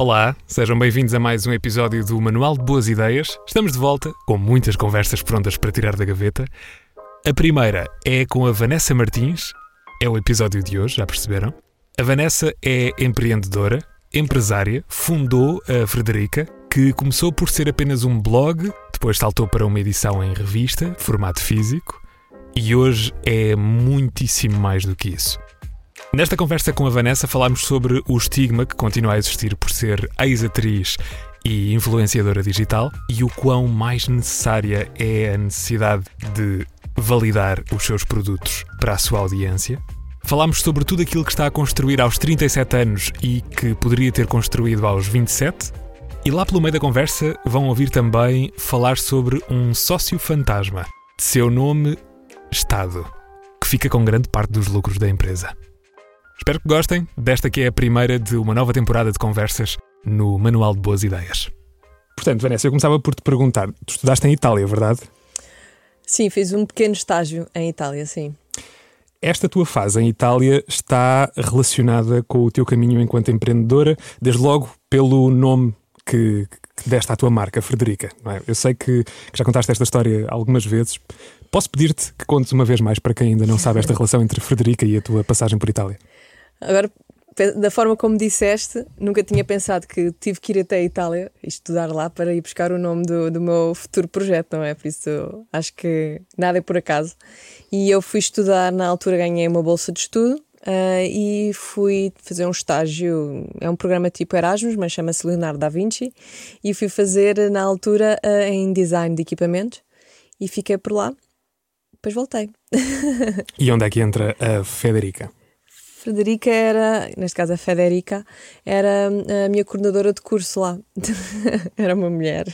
Olá, sejam bem-vindos a mais um episódio do Manual de Boas Ideias. Estamos de volta com muitas conversas prontas para tirar da gaveta. A primeira é com a Vanessa Martins, é o episódio de hoje, já perceberam? A Vanessa é empreendedora, empresária, fundou a Frederica, que começou por ser apenas um blog, depois saltou para uma edição em revista, formato físico, e hoje é muitíssimo mais do que isso. Nesta conversa com a Vanessa falámos sobre o estigma que continua a existir por ser ex-atriz e influenciadora digital e o quão mais necessária é a necessidade de validar os seus produtos para a sua audiência. Falámos sobre tudo aquilo que está a construir aos 37 anos e que poderia ter construído aos 27. E lá pelo meio da conversa vão ouvir também falar sobre um sócio fantasma, de seu nome Estado, que fica com grande parte dos lucros da empresa. Espero que gostem desta que é a primeira de uma nova temporada de conversas no Manual de Boas Ideias. Portanto, Vanessa, eu começava por te perguntar: tu estudaste em Itália, verdade? Sim, fiz um pequeno estágio em Itália, sim. Esta tua fase em Itália está relacionada com o teu caminho enquanto empreendedora, desde logo pelo nome que, que deste à tua marca, Frederica. É? Eu sei que, que já contaste esta história algumas vezes. Posso pedir-te que contes uma vez mais para quem ainda não sabe esta relação entre Frederica e a tua passagem por Itália? Agora, da forma como disseste, nunca tinha pensado que tive que ir até a Itália e estudar lá para ir buscar o nome do, do meu futuro projeto, não é? Por isso acho que nada é por acaso. E eu fui estudar, na altura ganhei uma bolsa de estudo Uh, e fui fazer um estágio, é um programa tipo Erasmus, mas chama-se Leonardo da Vinci, e fui fazer na altura uh, em design de equipamentos e fiquei por lá. Depois voltei. e onde é que entra a Federica? Frederica era, neste caso a Federica, era a minha coordenadora de curso lá. era uma mulher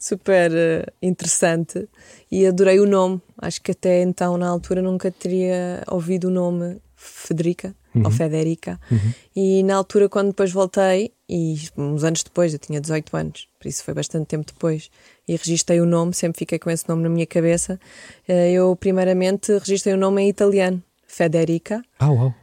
super uh, interessante e adorei o nome. Acho que até então, na altura, nunca teria ouvido o nome Federica uhum. ou Federica. Uhum. E na altura, quando depois voltei, e uns anos depois, eu tinha 18 anos, por isso foi bastante tempo depois, e registrei o nome, sempre fiquei com esse nome na minha cabeça. Eh, eu, primeiramente, registrei o nome em italiano, Federica. Ah, uau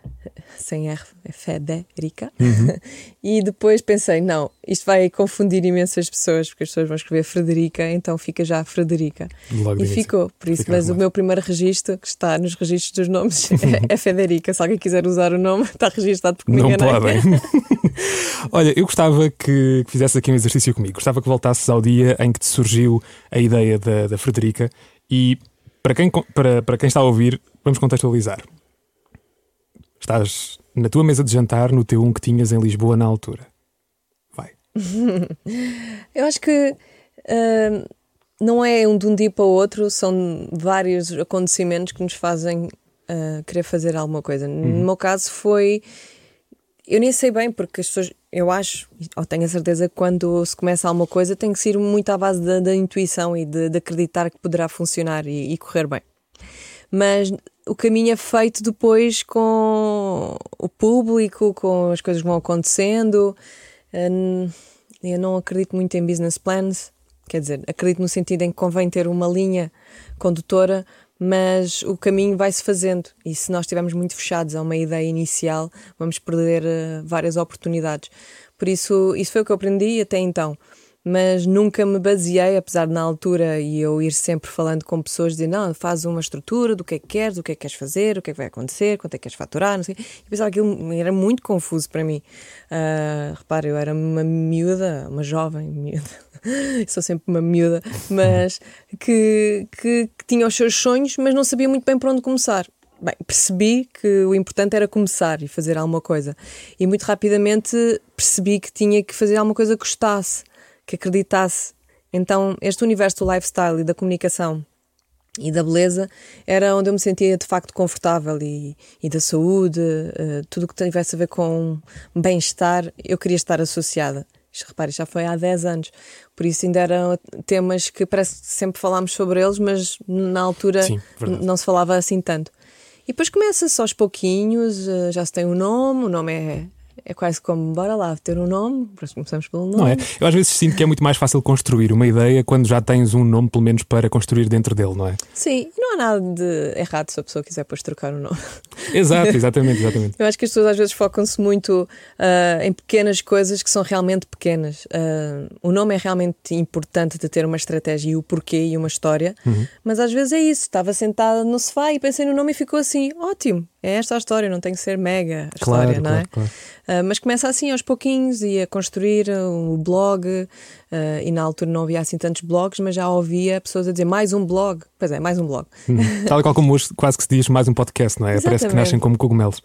sem R, é Federica. Uhum. e depois pensei, não, isto vai confundir imensas pessoas, porque as pessoas vão escrever Frederica, então fica já Frederica. Logo e ficou, por isso, mas o meu primeiro registro, que está nos registros dos nomes, é, é Federica. Se alguém quiser usar o nome, está registado porque Não podem. Olha, eu gostava que, que fizesse aqui um exercício comigo. Gostava que voltasses ao dia em que te surgiu a ideia da, da Frederica e para quem, para, para quem está a ouvir, vamos contextualizar. Estás na tua mesa de jantar no T1 que tinhas em Lisboa na altura. Vai. Eu acho que uh, não é um de um dia para o outro, são vários acontecimentos que nos fazem uh, querer fazer alguma coisa. Uhum. No meu caso foi. Eu nem sei bem, porque as pessoas, eu acho, ou tenho a certeza que quando se começa alguma coisa tem que ser muito à base da, da intuição e de, de, acreditar que poderá funcionar e, e correr bem. Mas o caminho é feito depois com o público, com as coisas que vão acontecendo. Hum, eu não acredito muito em business plans, quer dizer, acredito no sentido em que convém ter uma linha condutora, mas o caminho vai-se fazendo. E se nós estivermos muito fechados a uma ideia inicial, vamos perder uh, várias oportunidades. Por isso, isso foi o que eu aprendi até então mas nunca me baseei, apesar de na altura e eu ir sempre falando com pessoas, dizer não, faz uma estrutura do que é que queres, do que é que queres fazer, o que é que vai acontecer, quanto é que queres faturar, não sei. E pensava que aquilo era muito confuso para mim. Uh, repare, eu era uma miúda, uma jovem miúda, sou sempre uma miúda, mas que, que, que tinha os seus sonhos, mas não sabia muito bem por onde começar. Bem, percebi que o importante era começar e fazer alguma coisa. E muito rapidamente percebi que tinha que fazer alguma coisa que gostasse que acreditasse. Então, este universo do lifestyle e da comunicação e da beleza era onde eu me sentia de facto confortável e, e da saúde, uh, tudo o que tivesse a ver com bem-estar, eu queria estar associada. Repare, já foi há 10 anos, por isso ainda eram temas que parece que sempre falámos sobre eles, mas na altura Sim, não se falava assim tanto. E depois começa-se aos pouquinhos, uh, já se tem um nome, o nome é é quase como, bora lá, ter um nome, começamos pelo nome. Não é? Eu às vezes sinto que é muito mais fácil construir uma ideia quando já tens um nome, pelo menos, para construir dentro dele, não é? Sim, e não há nada de errado se a pessoa quiser depois trocar o nome. Exato, exatamente, exatamente. Eu acho que as pessoas às vezes focam-se muito uh, em pequenas coisas que são realmente pequenas. Uh, o nome é realmente importante de ter uma estratégia e o porquê e uma história, uhum. mas às vezes é isso. Estava sentada no sofá e pensei no nome e ficou assim: ótimo, é esta a história, não tem que ser mega a claro, história, não é? Claro. Uh, mas começa assim aos pouquinhos e a construir o blog. Uh, e na altura não havia assim tantos blogs, mas já ouvia pessoas a dizer mais um blog. Pois é, mais um blog. Hum. Tal qual como hoje quase que se diz mais um podcast, não é? Exatamente. Parece que nascem como cogumelos.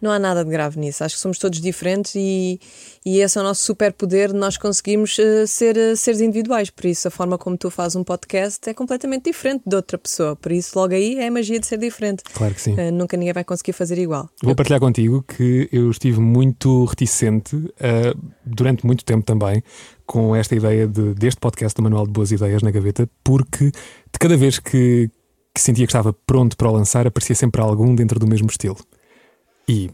Não há nada de grave nisso. Acho que somos todos diferentes e, e esse é o nosso superpoder. Nós conseguimos uh, ser uh, seres individuais. Por isso, a forma como tu fazes um podcast é completamente diferente de outra pessoa. Por isso, logo aí é a magia de ser diferente. Claro que sim. Uh, nunca ninguém vai conseguir fazer igual. Vou partilhar contigo que eu estive muito reticente durante muito tempo também com esta ideia de, deste podcast do Manual de Boas Ideias na gaveta, porque de cada vez que, que sentia que estava pronto para o lançar, aparecia sempre algum dentro do mesmo estilo. E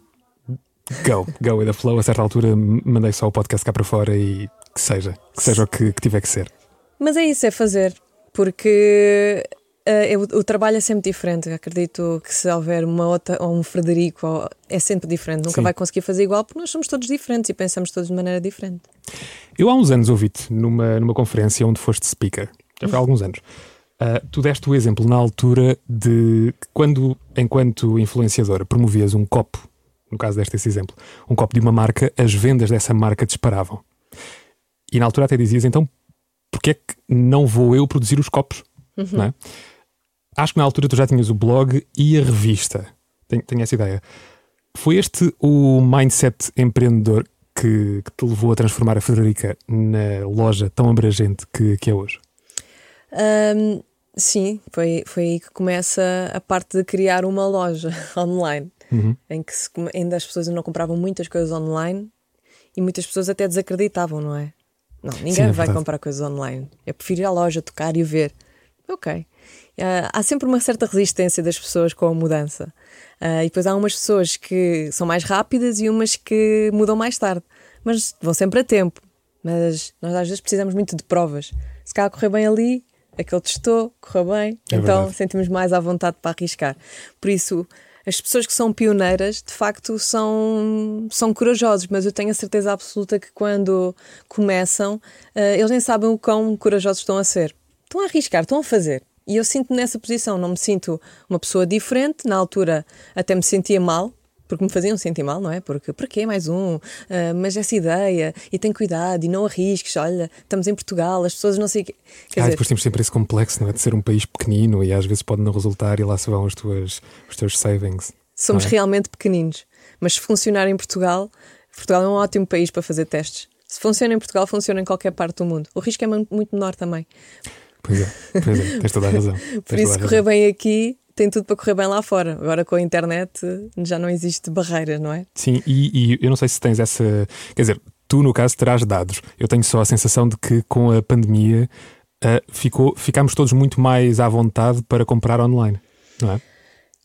go, go with the flow. A certa altura mandei só o podcast cá para fora e que seja, que seja o que, que tiver que ser. Mas é isso, é fazer, porque uh, o trabalho é sempre diferente. Acredito que se houver uma outra, ou um Frederico, ou, é sempre diferente. Nunca Sim. vai conseguir fazer igual porque nós somos todos diferentes e pensamos todos de maneira diferente. Eu há uns anos ouvi-te numa, numa conferência onde foste speaker, já foi há alguns anos. Uh, tu deste o exemplo na altura de quando, enquanto influenciadora, promovias um copo, no caso deste esse exemplo, um copo de uma marca, as vendas dessa marca disparavam. E na altura até dizias, então, porquê é que não vou eu produzir os copos? Uhum. Não é? Acho que na altura tu já tinhas o blog e a revista. Tenho, tenho essa ideia. Foi este o mindset empreendedor que, que, te levou a transformar a Frederica na loja tão abrangente que, que é hoje? Um, Sim, foi, foi aí que começa a parte de criar uma loja online, uhum. em que se, ainda as pessoas não compravam muitas coisas online e muitas pessoas até desacreditavam, não é? Não, ninguém Sim, é vai comprar coisas online. Eu prefiro ir à loja, tocar e ver. Ok. Uh, há sempre uma certa resistência das pessoas com a mudança. Uh, e depois há umas pessoas que são mais rápidas e umas que mudam mais tarde. Mas vão sempre a tempo. Mas nós às vezes precisamos muito de provas. Se cá correr bem ali, aquele testou, correu bem, é então verdade. sentimos mais à vontade para arriscar. Por isso, as pessoas que são pioneiras, de facto, são, são corajosos, mas eu tenho a certeza absoluta que quando começam, uh, eles nem sabem o quão corajosos estão a ser. Estão a arriscar, estão a fazer. E eu sinto-me nessa posição, não me sinto uma pessoa diferente. Na altura até me sentia mal, porque me faziam sentir mal, não é? Porque para quê mais um? Uh, mas essa ideia, e tem cuidado, e não arrisques, olha, estamos em Portugal, as pessoas não sei. Quer ah, dizer, depois temos sempre esse complexo, não é? De ser um país pequenino e às vezes pode não resultar e lá se vão os, tuas, os teus savings. Somos é? realmente pequeninos, mas se funcionar em Portugal, Portugal é um ótimo país para fazer testes. Se funciona em Portugal, funciona em qualquer parte do mundo. O risco é muito menor também. Pois é, pois é, tens toda a razão. Por isso, correr bem aqui tem tudo para correr bem lá fora. Agora com a internet já não existe barreiras, não é? Sim, e, e, eu não sei se tens essa. Quer dizer, tu no caso terás dados. Eu tenho só a sensação de que com a pandemia uh, ficou, ficámos todos muito mais à vontade para comprar online, não é?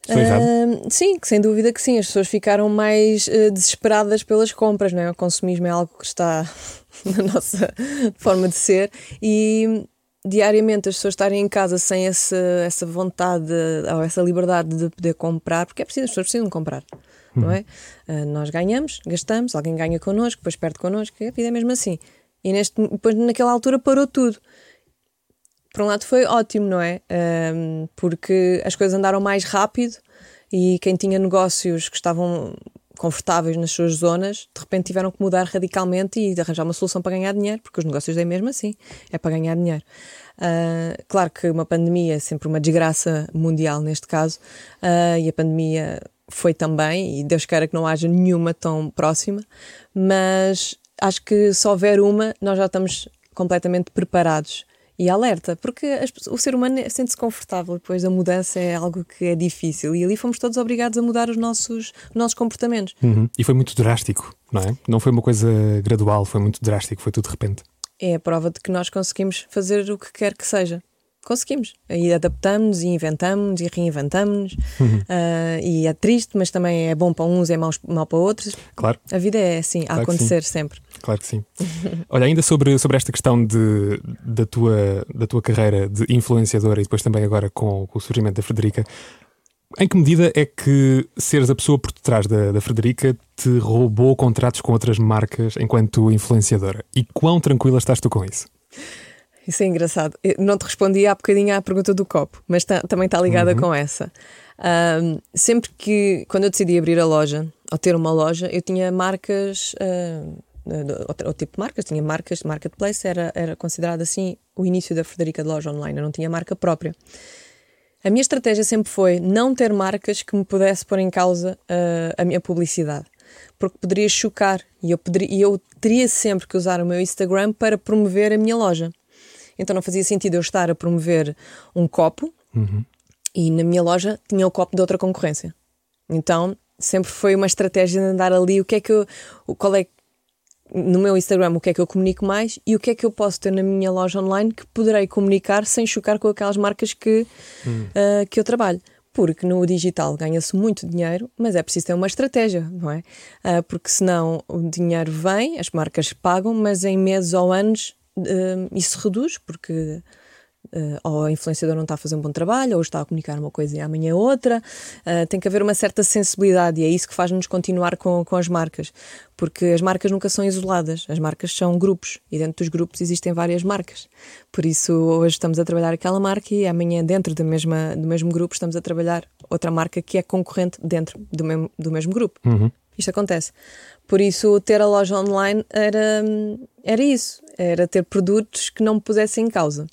Uh, sim, sem dúvida que sim. As pessoas ficaram mais uh, desesperadas pelas compras, não é? O consumismo é algo que está na nossa forma de ser e diariamente as pessoas estarem em casa sem essa, essa vontade ou essa liberdade de poder comprar, porque é preciso, as pessoas precisam comprar, uhum. não é? Uh, nós ganhamos, gastamos, alguém ganha connosco, depois perde connosco, a vida é mesmo assim. E neste, depois naquela altura parou tudo. Por um lado foi ótimo, não é? Um, porque as coisas andaram mais rápido e quem tinha negócios que estavam confortáveis nas suas zonas, de repente tiveram que mudar radicalmente e arranjar uma solução para ganhar dinheiro, porque os negócios é mesmo assim, é para ganhar dinheiro. Uh, claro que uma pandemia é sempre uma desgraça mundial neste caso, uh, e a pandemia foi também, e Deus queira que não haja nenhuma tão próxima, mas acho que se houver uma, nós já estamos completamente preparados e alerta, porque as, o ser humano sente-se confortável, depois a mudança é algo que é difícil e ali fomos todos obrigados a mudar os nossos, os nossos comportamentos. Uhum. E foi muito drástico, não é? Não foi uma coisa gradual, foi muito drástico, foi tudo de repente. É a prova de que nós conseguimos fazer o que quer que seja conseguimos. Aí adaptamos e inventamos e reinventamos. Uhum. Uh, e é triste, mas também é bom para uns e é mau, mau para outros. Claro. A vida é assim, claro a acontecer sempre. Claro que sim. Olha, ainda sobre, sobre esta questão de, da, tua, da tua carreira de influenciadora e depois também agora com, com o surgimento da Frederica, em que medida é que seres a pessoa por detrás da, da Frederica te roubou contratos com outras marcas enquanto influenciadora? E quão tranquila estás tu com isso? Isso é engraçado. Eu não te respondi há bocadinho à pergunta do copo, mas tá, também está ligada uhum. com essa. Um, sempre que, quando eu decidi abrir a loja, ou ter uma loja, eu tinha marcas, uh, outro, tipo de marcas, tinha marcas, marketplace era, era considerado assim o início da Frederica de loja online, eu não tinha marca própria. A minha estratégia sempre foi não ter marcas que me pudesse pôr em causa uh, a minha publicidade, porque poderia chocar e eu, poderia, e eu teria sempre que usar o meu Instagram para promover a minha loja. Então não fazia sentido eu estar a promover um copo uhum. e na minha loja tinha o copo de outra concorrência. Então sempre foi uma estratégia de andar ali o que é que eu, qual é no meu Instagram o que é que eu comunico mais e o que é que eu posso ter na minha loja online que poderei comunicar sem chocar com aquelas marcas que, hum. uh, que eu trabalho. Porque no digital ganha-se muito dinheiro, mas é preciso ter uma estratégia, não é? Uh, porque senão o dinheiro vem, as marcas pagam, mas em meses ou anos uh, isso reduz, porque Uh, ou a influenciadora não está a fazer um bom trabalho, ou está a comunicar uma coisa e amanhã outra. Uh, tem que haver uma certa sensibilidade e é isso que faz-nos continuar com, com as marcas, porque as marcas nunca são isoladas, as marcas são grupos e dentro dos grupos existem várias marcas. Por isso, hoje estamos a trabalhar aquela marca e amanhã, dentro da mesma, do mesmo grupo, estamos a trabalhar outra marca que é concorrente dentro do mesmo, do mesmo grupo. Uhum. Isto acontece. Por isso, ter a loja online era, era isso, era ter produtos que não me pusessem em causa.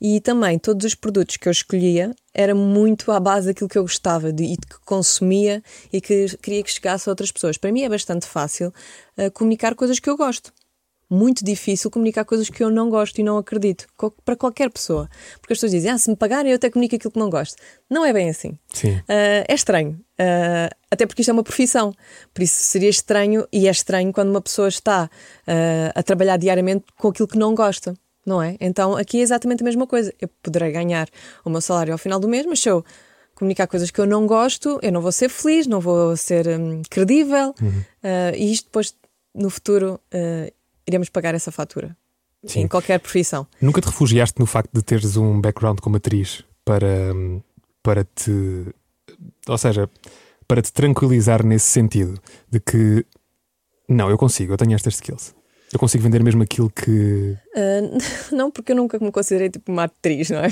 E também, todos os produtos que eu escolhia era muito à base daquilo que eu gostava de, e que consumia e que queria que chegasse a outras pessoas. Para mim é bastante fácil uh, comunicar coisas que eu gosto muito difícil comunicar coisas que eu não gosto e não acredito, para qualquer pessoa. Porque as pessoas dizem, ah, se me pagarem eu até comunico aquilo que não gosto. Não é bem assim. Sim. Uh, é estranho. Uh, até porque isto é uma profissão. Por isso seria estranho, e é estranho quando uma pessoa está uh, a trabalhar diariamente com aquilo que não gosta. Não é? Então aqui é exatamente a mesma coisa. Eu poderei ganhar o meu salário ao final do mês, mas se eu comunicar coisas que eu não gosto, eu não vou ser feliz, não vou ser um, credível, uhum. e isto depois no futuro uh, iremos pagar essa fatura. Sim. Em qualquer profissão. Nunca te refugiaste no facto de teres um background como atriz para, para te. Ou seja, para te tranquilizar nesse sentido de que não, eu consigo, eu tenho estas skills. Eu consigo vender mesmo aquilo que. Uh, não, porque eu nunca me considerei tipo uma atriz, não é?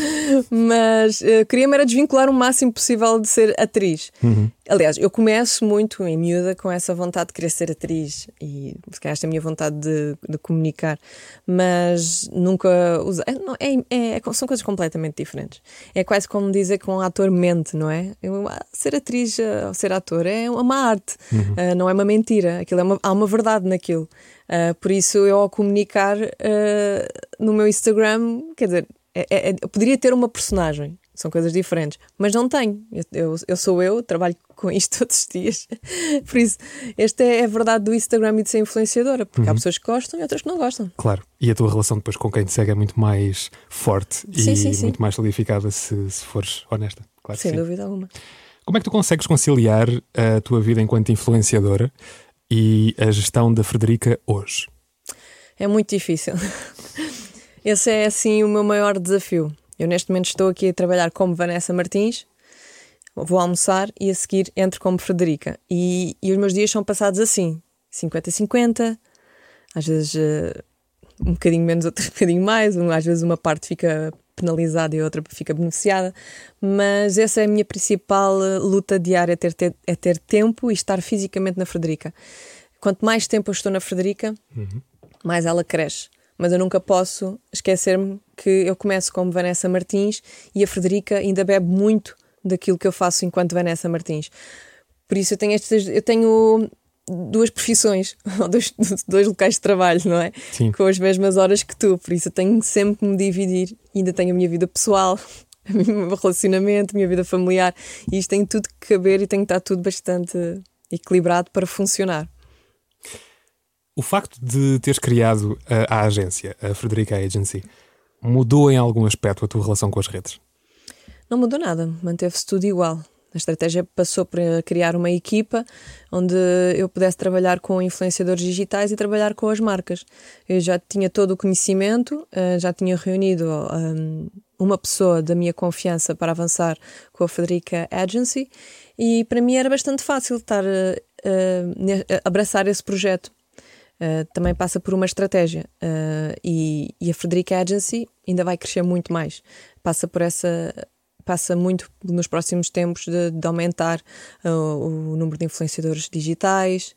Mas uh, queria-me era desvincular o máximo possível de ser atriz. Uhum. Aliás, eu começo muito em miúda com essa vontade de querer ser atriz e se calhar esta é a minha vontade de, de comunicar, mas nunca usei. É, é, é, são coisas completamente diferentes. É quase como dizer que um ator mente, não é? Eu, ah, ser atriz ou ah, ser ator é uma arte, uhum. uh, não é uma mentira. Aquilo é uma, há uma verdade naquilo. Uh, por isso, eu ao comunicar uh, no meu Instagram, quer dizer, é, é, é, eu poderia ter uma personagem, são coisas diferentes, mas não tenho. Eu, eu, eu, sou eu, trabalho com isto todos os dias. Por isso, esta é a verdade do Instagram e de ser influenciadora, porque uhum. há pessoas que gostam e outras que não gostam. Claro, e a tua relação depois com quem te segue é muito mais forte sim, e sim, sim. muito mais solidificada se, se fores honesta. Claro Sem dúvida alguma. Como é que tu consegues conciliar a tua vida enquanto influenciadora e a gestão da Frederica hoje? É muito difícil. Esse é assim o meu maior desafio. Eu neste momento estou aqui a trabalhar como Vanessa Martins, vou almoçar e a seguir entro como Frederica. E, e os meus dias são passados assim, 50-50, às vezes uh, um bocadinho menos, outro bocadinho mais, às vezes uma parte fica penalizada e outra fica beneficiada, mas essa é a minha principal eh, luta diária, é ter, ter, é ter tempo e estar fisicamente na Frederica. Quanto mais tempo eu estou na Frederica, uhum. Mais ela cresce. Mas eu nunca posso esquecer-me que eu começo como Vanessa Martins e a Frederica ainda bebe muito daquilo que eu faço enquanto Vanessa Martins. Por isso eu tenho estas, eu tenho duas profissões, ou dois, dois locais de trabalho, não é? Sim. Com as mesmas horas que tu, por isso eu tenho sempre que me dividir. Ainda tenho a minha vida pessoal, o meu relacionamento, a minha vida familiar, e isto tem tudo que caber e tem que estar tudo bastante equilibrado para funcionar. O facto de teres criado a, a agência, a Frederica Agency, mudou em algum aspecto a tua relação com as redes? Não mudou nada, manteve-se tudo igual. A estratégia passou para criar uma equipa onde eu pudesse trabalhar com influenciadores digitais e trabalhar com as marcas. Eu já tinha todo o conhecimento, eh, já tinha reunido um, uma pessoa da minha confiança para avançar com a Federica Agency e para mim era bastante fácil estar a, a abraçar esse projeto. Uh, também passa por uma estratégia uh, e, e, a Frederica Agency ainda vai crescer muito mais. Passa por essa passa muito nos próximos tempos de, de aumentar uh, o número de influenciadores digitais,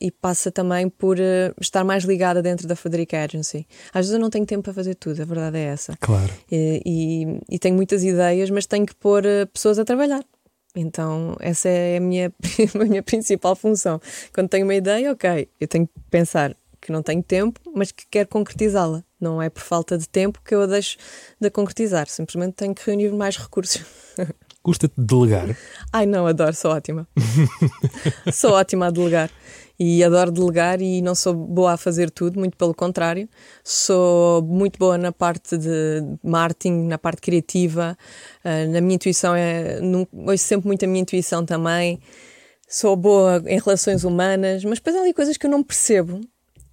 e passa também por estar mais ligada dentro da Frederica Agency. Às vezes eu não tenho tempo para fazer tudo, a verdade é essa. Claro. E, e, e tenho muitas ideias, mas tenho que pôr pessoas a trabalhar. Então, essa é a minha, a minha principal função. Quando tenho uma ideia, ok, eu tenho que pensar que não tenho tempo, mas que quero concretizá-la. Não é por falta de tempo que eu a deixo de concretizar, simplesmente tenho que reunir mais recursos. Custa-te delegar? Ai não, adoro, sou ótima. sou ótima a delegar. E adoro delegar e não sou boa a fazer tudo, muito pelo contrário. Sou muito boa na parte de marketing, na parte criativa. Uh, na minha intuição, é, não, ouço sempre muito a minha intuição também. Sou boa em relações humanas, mas depois há ali coisas que eu não percebo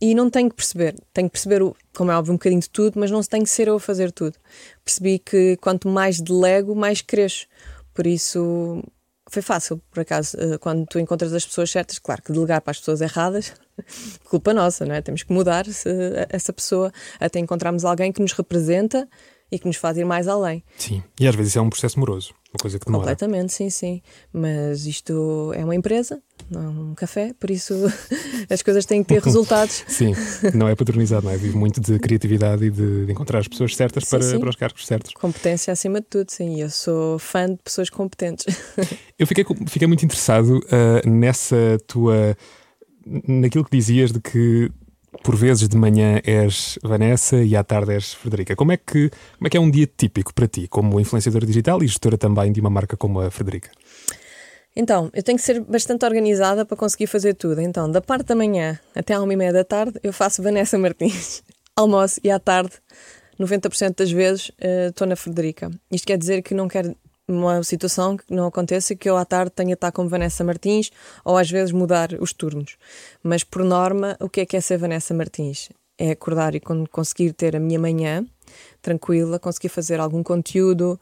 e não tenho que perceber. Tenho que perceber, como é óbvio, um bocadinho de tudo, mas não tenho que ser eu a fazer tudo. Percebi que quanto mais delego, mais cresço. Por isso foi fácil, por acaso, eh, quando tu encontras as pessoas certas, claro que delegar para as pessoas erradas, culpa nossa, não é? Temos que mudar essa pessoa até encontrarmos alguém que nos representa e que nos faz ir mais além. Sim, e às vezes isso é um processo moroso, uma coisa que demora. Completamente, sim, sim. Mas isto é uma empresa, não é um café, por isso as coisas têm que ter resultados. sim, não é patronizado, não é? Vive muito de criatividade e de, de encontrar as pessoas certas sim, para, sim. para os cargos certos. Competência acima de tudo, sim. Eu sou fã de pessoas competentes. Eu fiquei, fiquei muito interessado uh, nessa tua. naquilo que dizias de que por vezes de manhã és Vanessa e à tarde és Frederica. Como é que, como é, que é um dia típico para ti, como influenciadora digital e gestora também de uma marca como a Frederica? Então, eu tenho que ser bastante organizada para conseguir fazer tudo. Então, da parte da manhã até à uma e meia da tarde, eu faço Vanessa Martins. Almoço e à tarde, 90% das vezes, uh, estou na Frederica. Isto quer dizer que não quero uma situação que não aconteça que eu à tarde tenha de estar como Vanessa Martins ou às vezes mudar os turnos. Mas por norma, o que é que é ser Vanessa Martins? É acordar e conseguir ter a minha manhã tranquila, conseguir fazer algum conteúdo,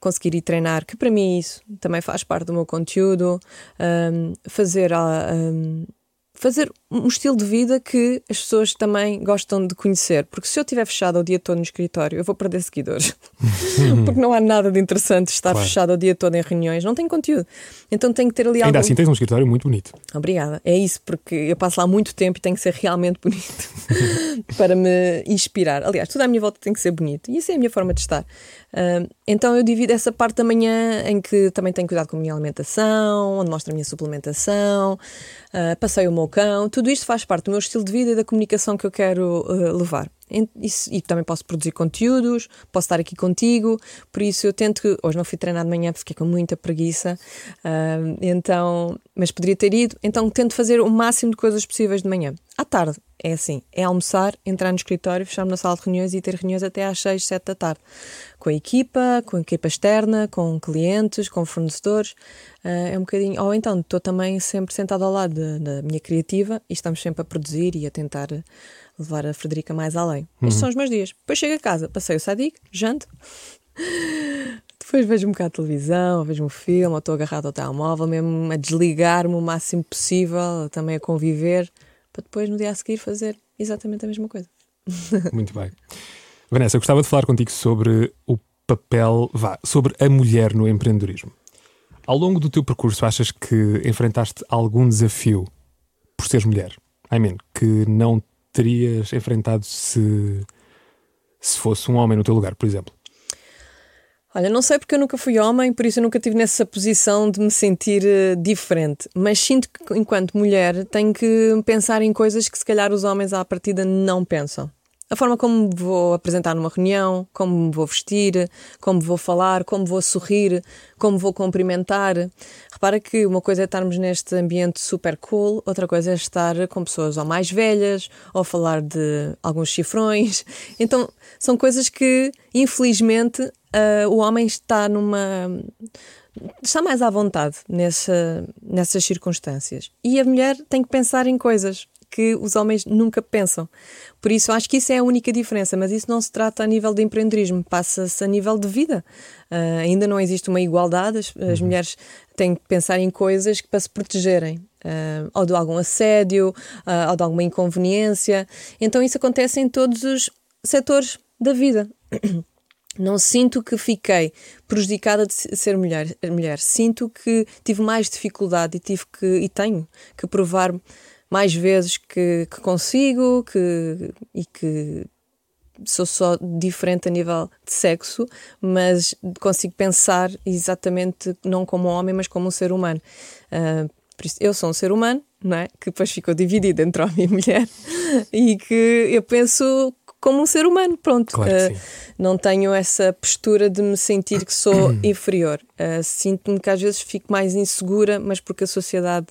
conseguir ir treinar, que para mim isso também faz parte do meu conteúdo, um, fazer um, fazer um estilo de vida que as pessoas também gostam de conhecer. Porque se eu estiver fechado o dia todo no escritório, eu vou perder seguidores. porque não há nada de interessante estar claro. fechado o dia todo em reuniões, não tem conteúdo. Então tenho que ter ali Ainda algum... assim tens um escritório muito bonito. Obrigada. É isso, porque eu passo lá muito tempo e tem que ser realmente bonito para me inspirar. Aliás, tudo à minha volta tem que ser bonito. E isso é a minha forma de estar. Então eu divido essa parte da manhã em que também tenho cuidado com a minha alimentação, onde mostro a minha suplementação, uh, passeio o meu cão, tudo isto faz parte do meu estilo de vida e da comunicação que eu quero uh, levar. E também posso produzir conteúdos, posso estar aqui contigo, por isso eu tento. Hoje não fui treinar de manhã porque fiquei com muita preguiça, uh, então, mas poderia ter ido, então tento fazer o máximo de coisas possíveis de manhã. À tarde, é assim: é almoçar, entrar no escritório, fechar-me na sala de reuniões e ter reuniões até às 6, 7 da tarde. Com a equipa, com a equipa externa, com clientes, com fornecedores. Uh, é um bocadinho. Ou então estou também sempre sentado ao lado da minha criativa e estamos sempre a produzir e a tentar levar a Frederica mais além. Uhum. Estes são os meus dias. Depois chego a casa, passei o sadic, janto. Depois vejo um bocado de televisão, vejo um filme, ou estou agarrado ao telemóvel, mesmo a desligar-me o máximo possível, também a conviver, para depois no dia a seguir fazer exatamente a mesma coisa. Muito bem. Vanessa, eu gostava de falar contigo sobre o papel, vá, sobre a mulher no empreendedorismo. Ao longo do teu percurso, achas que enfrentaste algum desafio por seres mulher? I mean, que não terias enfrentado se, se fosse um homem no teu lugar, por exemplo? Olha, não sei porque eu nunca fui homem, por isso eu nunca tive nessa posição de me sentir uh, diferente. Mas sinto que, enquanto mulher, tenho que pensar em coisas que se calhar os homens à partida não pensam a forma como me vou apresentar numa reunião, como me vou vestir, como vou falar, como vou sorrir, como vou cumprimentar. Repara que uma coisa é estarmos neste ambiente super cool, outra coisa é estar com pessoas ou mais velhas, ou falar de alguns chifrões. Então, são coisas que, infelizmente, uh, o homem está numa está mais à vontade nessa, nessas circunstâncias. E a mulher tem que pensar em coisas que os homens nunca pensam. Por isso, acho que isso é a única diferença, mas isso não se trata a nível de empreendedorismo, passa-se a nível de vida. Uh, ainda não existe uma igualdade, as, as uhum. mulheres têm que pensar em coisas para se protegerem. Uh, ou de algum assédio, uh, ou de alguma inconveniência. Então, isso acontece em todos os setores da vida. Não sinto que fiquei prejudicada de ser mulher, mulher. Sinto que tive mais dificuldade e tive que e tenho que provar mais vezes que, que consigo que, e que sou só diferente a nível de sexo, mas consigo pensar exatamente não como homem, mas como um ser humano. Uh, eu sou um ser humano, não é? Que depois ficou dividido entre homem e mulher e que eu penso como um ser humano, pronto. Claro uh, não tenho essa postura de me sentir que sou inferior. Uh, Sinto-me que às vezes fico mais insegura, mas porque a sociedade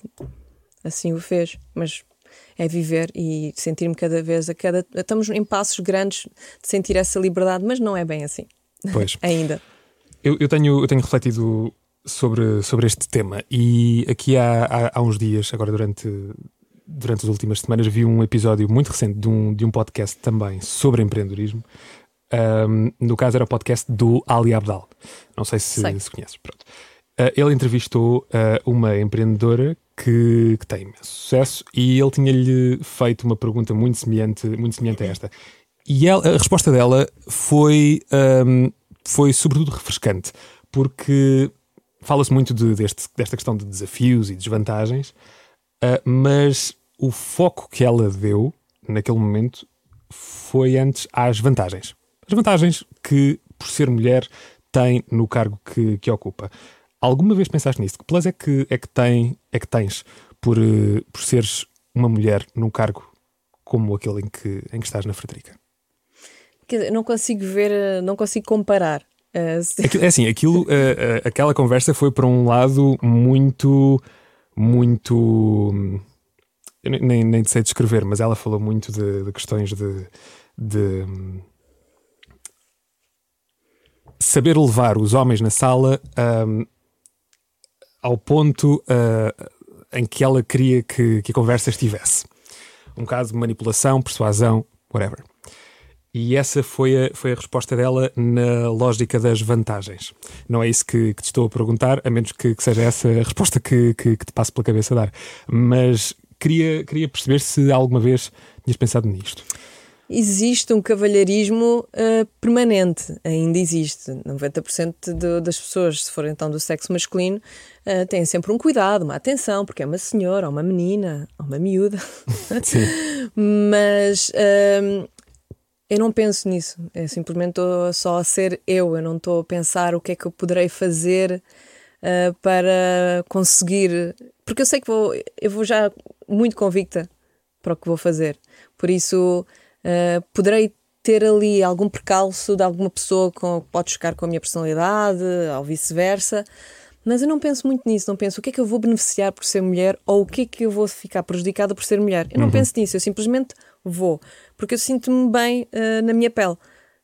assim o fez. Mas é viver e sentir-me cada vez a cada. Estamos em passos grandes de sentir essa liberdade, mas não é bem assim. Pois. Ainda. Eu, eu, tenho, eu tenho refletido sobre, sobre este tema e aqui há, há, há uns dias, agora durante durante as últimas semanas vi um episódio muito recente de um, de um podcast também sobre empreendedorismo. Um, no caso era o podcast do Ali Abdal. Não sei se, sei. se conheces. Pronto. Uh, ele entrevistou uh, uma empreendedora que, que, tem imenso sucesso e ele tinha-lhe feito uma pergunta muito semelhante, muito semelhante a esta. E ela, a resposta dela foi, um, foi sobretudo refrescante, porque fala-se muito de, deste, desta questão de desafios e desvantagens, uh, mas o foco que ela deu naquele momento foi antes às vantagens. As vantagens que, por ser mulher, tem no cargo que, que ocupa. Alguma vez pensaste nisso? Que plus é que, é que, tem, é que tens por, uh, por seres uma mulher num cargo como aquele em que, em que estás na Frederica? não consigo ver, eh, não consigo comparar. Uh, é assim, aquilo, aquela conversa foi para um lado muito, muito hum, nem, nem sei descrever, mas ela falou muito de, de questões de, de, saber levar os homens na sala um, ao ponto uh, em que ela queria que, que a conversa estivesse. Um caso de manipulação, persuasão, whatever. E essa foi a, foi a resposta dela na lógica das vantagens. Não é isso que, que te estou a perguntar, a menos que, que seja essa a resposta que, que, que, te passe pela cabeça a dar. Mas queria, queria perceber se alguma vez tinhas pensado nisto. Existe um cavalheirismo uh, permanente, ainda existe. 90% de, das pessoas, se forem então do sexo masculino, uh, têm sempre um cuidado, uma atenção, porque é uma senhora, ou uma menina, ou uma miúda. Mas uh, eu não penso nisso. É simplesmente só a ser eu. Eu não estou a pensar o que é que eu poderei fazer para conseguir. Porque eu sei que vou, eu vou já muito convicta para o que vou fazer. Por isso, uh, poderei ter ali algum percalço de alguma pessoa que pode chocar com a minha personalidade ou vice-versa. Mas eu não penso muito nisso, não penso o que é que eu vou beneficiar por ser mulher ou o que é que eu vou ficar prejudicada por ser mulher. Eu não uhum. penso nisso, eu simplesmente vou, porque eu sinto-me bem uh, na minha pele.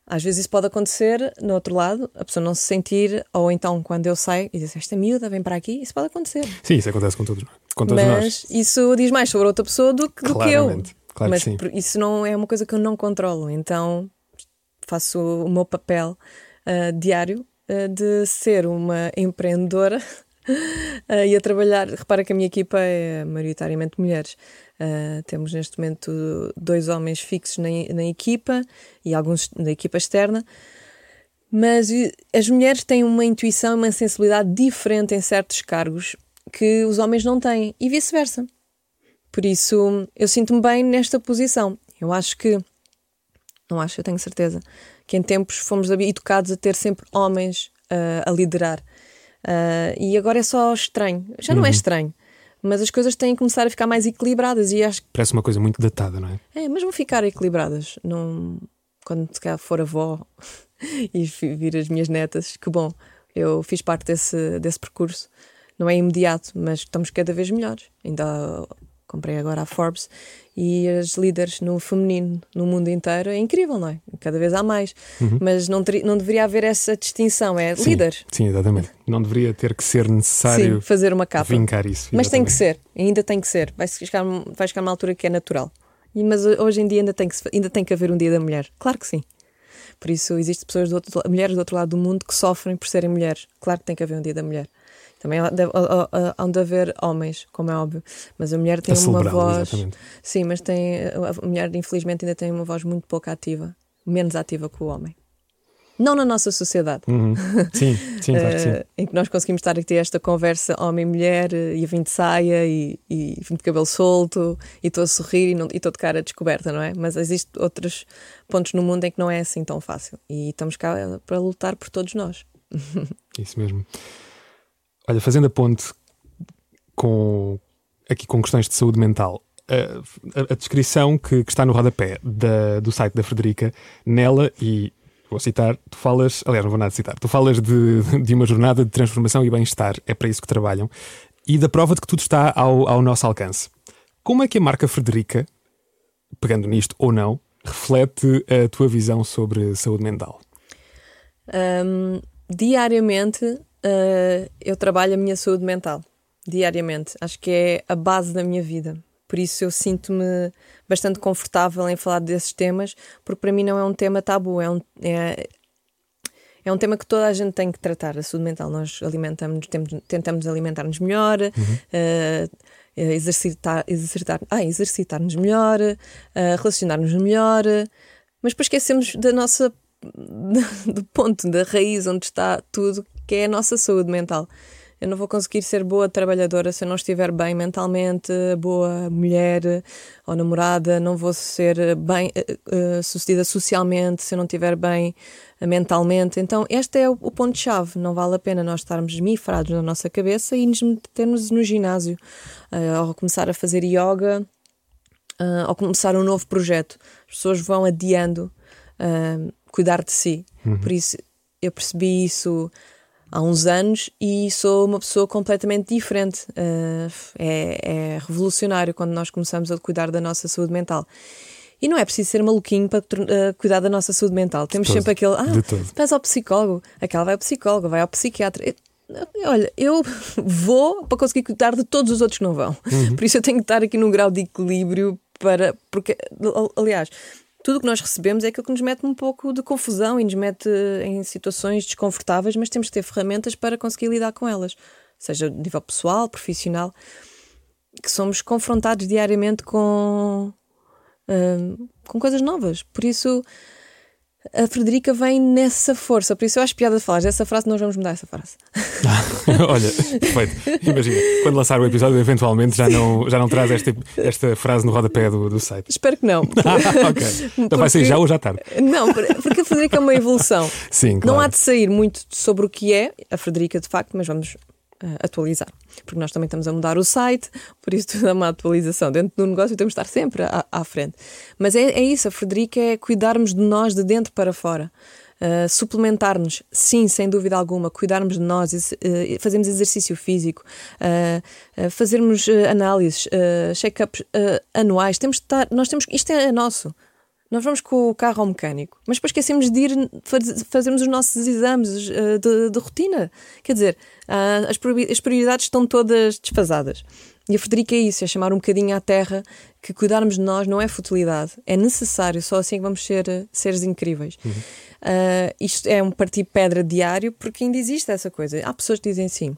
Às vezes isso pode acontecer no outro lado, a pessoa não se sentir, ou então quando eu saio e diz esta miúda vem para aqui, isso pode acontecer. Sim, isso acontece com todos, com todos Mas nós. isso diz mais sobre outra pessoa do que, do que eu. Claro Mas isso não é uma coisa que eu não controlo, então faço o meu papel uh, diário uh, de ser uma empreendedora uh, e a trabalhar. Repara que a minha equipa é maioritariamente mulheres. Temos neste momento dois homens fixos na, na equipa e alguns na equipa externa. Mas as mulheres têm uma intuição e uma sensibilidade diferente em certos cargos que os homens não têm e vice-versa. Por isso, eu sinto-me bem nesta posição. Eu acho que, não acho, eu tenho certeza, que em tempos fomos educados a ter sempre homens uh, a liderar. Uh, e agora é só estranho. Já não é uhum. estranho mas as coisas têm que começar a ficar mais equilibradas e acho. Parece uma coisa muito datada, não é? É, mas vão ficar equilibradas. Não... Quando se calhar for avó e vir as minhas netas, que bom, eu fiz parte desse, desse percurso. Não é imediato, mas estamos cada vez melhores. Ainda comprei agora a Forbes, e as líderes no feminino no mundo inteiro é incrível, não é? Cada vez há mais. Uhum. Mas não, ter, não deveria haver essa distinção, é sim, líder. Sim, exatamente. Não deveria ter que ser necessário sim, fazer uma capa. vincar isso. Mas tem que ser, ainda tem que ser. Vai chegar, vai chegar uma altura que é natural. Mas hoje em dia ainda tem, que, ainda tem que haver um dia da mulher. Claro que sim. Por isso, existem pessoas do outro, mulheres do outro lado do mundo que sofrem por serem mulheres. Claro que tem que haver um dia da mulher. Também há de haver homens, como é óbvio, mas a mulher tem a uma voz. Exatamente. Sim, mas tem a mulher, infelizmente, ainda tem uma voz muito pouco ativa, menos ativa que o homem. Não na nossa sociedade. Uhum. Sim, sim, claro sim. Uh, em que nós conseguimos estar aqui esta conversa homem-mulher e eu vim de saia e, e vim de cabelo solto e estou a sorrir e, não, e estou de cara descoberta, não é? Mas existem outros pontos no mundo em que não é assim tão fácil e estamos cá para lutar por todos nós. Isso mesmo. Olha, fazendo a ponte com, aqui com questões de saúde mental, a, a, a descrição que, que, está no rodapé da, do site da Frederica, nela, e vou citar, tu falas, aliás, não vou nada citar, tu falas de, de uma jornada de transformação e bem-estar, é para isso que trabalham, e da prova de que tudo está ao, ao nosso alcance. Como é que a marca Frederica, pegando nisto ou não, reflete a tua visão sobre saúde mental? Um, diariamente uh, eu trabalho a minha saúde mental diariamente. Acho que é a base da minha vida. Por isso eu sinto-me bastante confortável em falar desses temas, porque para mim não é um tema tabu, é um, é, é um tema que toda a gente tem que tratar, a saúde mental. Nós alimentamos, temos, tentamos alimentar-nos melhor, uhum. uh, exercitar, exercitar, ah, exercitar-nos melhor, uh, relacionar-nos melhor, mas depois esquecemos da nossa do ponto, da raiz onde está tudo, que é a nossa saúde mental. Eu não vou conseguir ser boa trabalhadora se eu não estiver bem mentalmente, boa mulher ou namorada, não vou ser bem uh, sucedida socialmente se eu não estiver bem uh, mentalmente. Então, este é o, o ponto-chave. Não vale a pena nós estarmos esmifrados na nossa cabeça e nos metermos no ginásio uh, ou começar a fazer yoga ou começar um novo projeto. As pessoas vão adiando cuidar de si. Uhum. Por isso, eu percebi isso há uns anos e sou uma pessoa completamente diferente. Uh, é, é, revolucionário quando nós começamos a cuidar da nossa saúde mental. E não é preciso ser maluquinho para uh, cuidar da nossa saúde mental. Temos sempre aquele, ah, vais ao psicólogo, aquela vai ao psicólogo, vai ao psiquiatra. olha, eu vou para conseguir cuidar de todos os outros que não vão. Uhum. Por isso eu tenho que estar aqui num grau de equilíbrio para. Porque, aliás, tudo o que nós recebemos é aquilo que nos mete um pouco de confusão e nos mete em situações desconfortáveis, mas temos que ter ferramentas para conseguir lidar com elas, seja de nível pessoal, profissional, que somos confrontados diariamente com, uh, com coisas novas. Por isso a Frederica vem nessa força. Por isso eu acho piada de falar dessa frase, nós vamos mudar essa frase. Olha, perfeito. Imagina, quando lançar o episódio, eventualmente já não, já não traz esta, esta frase no rodapé do, do site. Espero que não. ah, ok. Então porque, vai sair já ou já tarde? Não, porque a Frederica é uma evolução. Sim, claro. Não há de sair muito sobre o que é a Frederica de facto, mas vamos uh, atualizar. Porque nós também estamos a mudar o site, por isso tudo é uma atualização. Dentro do negócio temos de estar sempre à, à frente. Mas é, é, isso, a Frederica é cuidarmos de nós de dentro para fora. Uh, suplementar-nos, sim, sem dúvida alguma, cuidarmos de nós, uh, fazermos exercício físico, uh, fazermos análises, check-ups anuais. Temos de estar, nós temos, isto é nosso. Nós vamos com o carro ao mecânico, mas depois esquecemos de ir fazermos os nossos exames uh, de, de, rotina. Quer dizer, uh, as, prioridades estão todas desfasadas. E a Frederica é isso, é chamar um bocadinho à terra que cuidarmos de nós não é futilidade, é necessário, só assim que vamos ser uh, seres incríveis. Uhum. Uh, isto é um partir pedra diário porque ainda existe essa coisa. Há pessoas que dizem sim,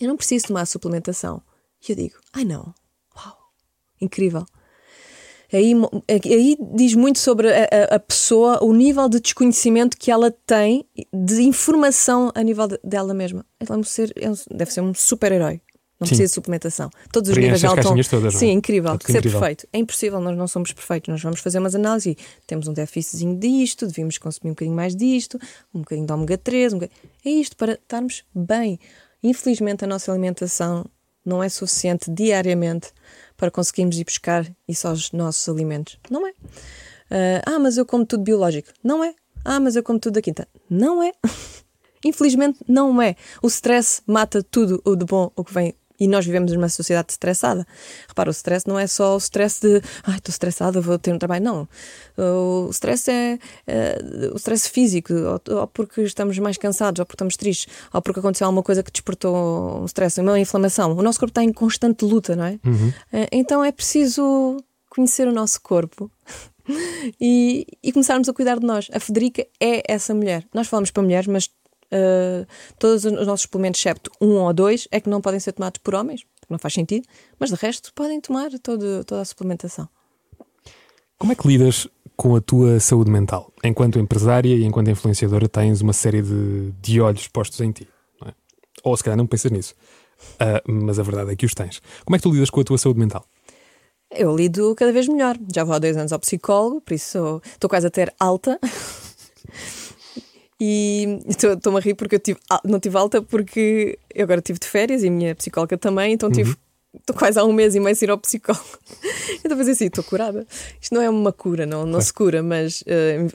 eu não preciso tomar suplementação. E eu digo, ai não, uau, incrível. Aí, aí diz muito sobre a, a, pessoa, o nível de desconhecimento que ela tem de informação a nível de, dela mesma. Ela ser, deve ser um super-herói. Não Sim. precisa de suplementação. Todos os níveis já estão. Todas, Sim, incrível. Ser incrível. perfeito. É impossível, nós não somos perfeitos. Nós vamos fazer umas análises e temos um déficitzinho disto, devíamos consumir um bocadinho mais disto, um bocadinho de ômega 3. Um bocadinho... É isto para estarmos bem. Infelizmente, a nossa alimentação não é suficiente diariamente para conseguirmos ir buscar isso aos nossos alimentos. Não é. Uh, ah, mas eu como tudo biológico. Não é. Ah, mas eu como tudo da quinta. Não é. Infelizmente, não é. O stress mata tudo o de bom o que vem E nós vivemos numa sociedade estressada. Repara, o stress não é só o stress de ai, estou estressada, vou ter um trabalho. Não. O stress é, é o stress físico, ou, ou, porque estamos mais cansados, ou porque estamos tristes, ou porque aconteceu alguma coisa que despertou um stress, uma inflamação. O nosso corpo está em constante luta, não é? Uhum. Eh, então é preciso conhecer o nosso corpo e, e começarmos a cuidar de nós. A Federica é essa mulher. Nós falamos para mulheres, mas uh, todos os nossos suplementos, excepto um ou dois, é que não podem ser tomados por homens, não faz sentido, mas de resto podem tomar todo, toda a suplementação. Como é que lidas com a tua saúde mental? Enquanto empresária e enquanto influenciadora, tens uma série de, de olhos postos em ti. É? Ou se calhar não pensas nisso, uh, mas a verdade é que os tens. Como é que tu lidas com a tua saúde mental? Eu lido cada vez melhor. Já vou há dois anos ao psicólogo, por isso estou quase a ter alta. E estou-me a rir porque eu tive, não tive alta porque eu agora estive de férias e a minha psicóloga também, então tive. Uhum. Estou quase há um mês e meio sem ir ao psicólogo. então a fazer assim, estou curada. Isto não é uma cura, não, não se cura, mas uh,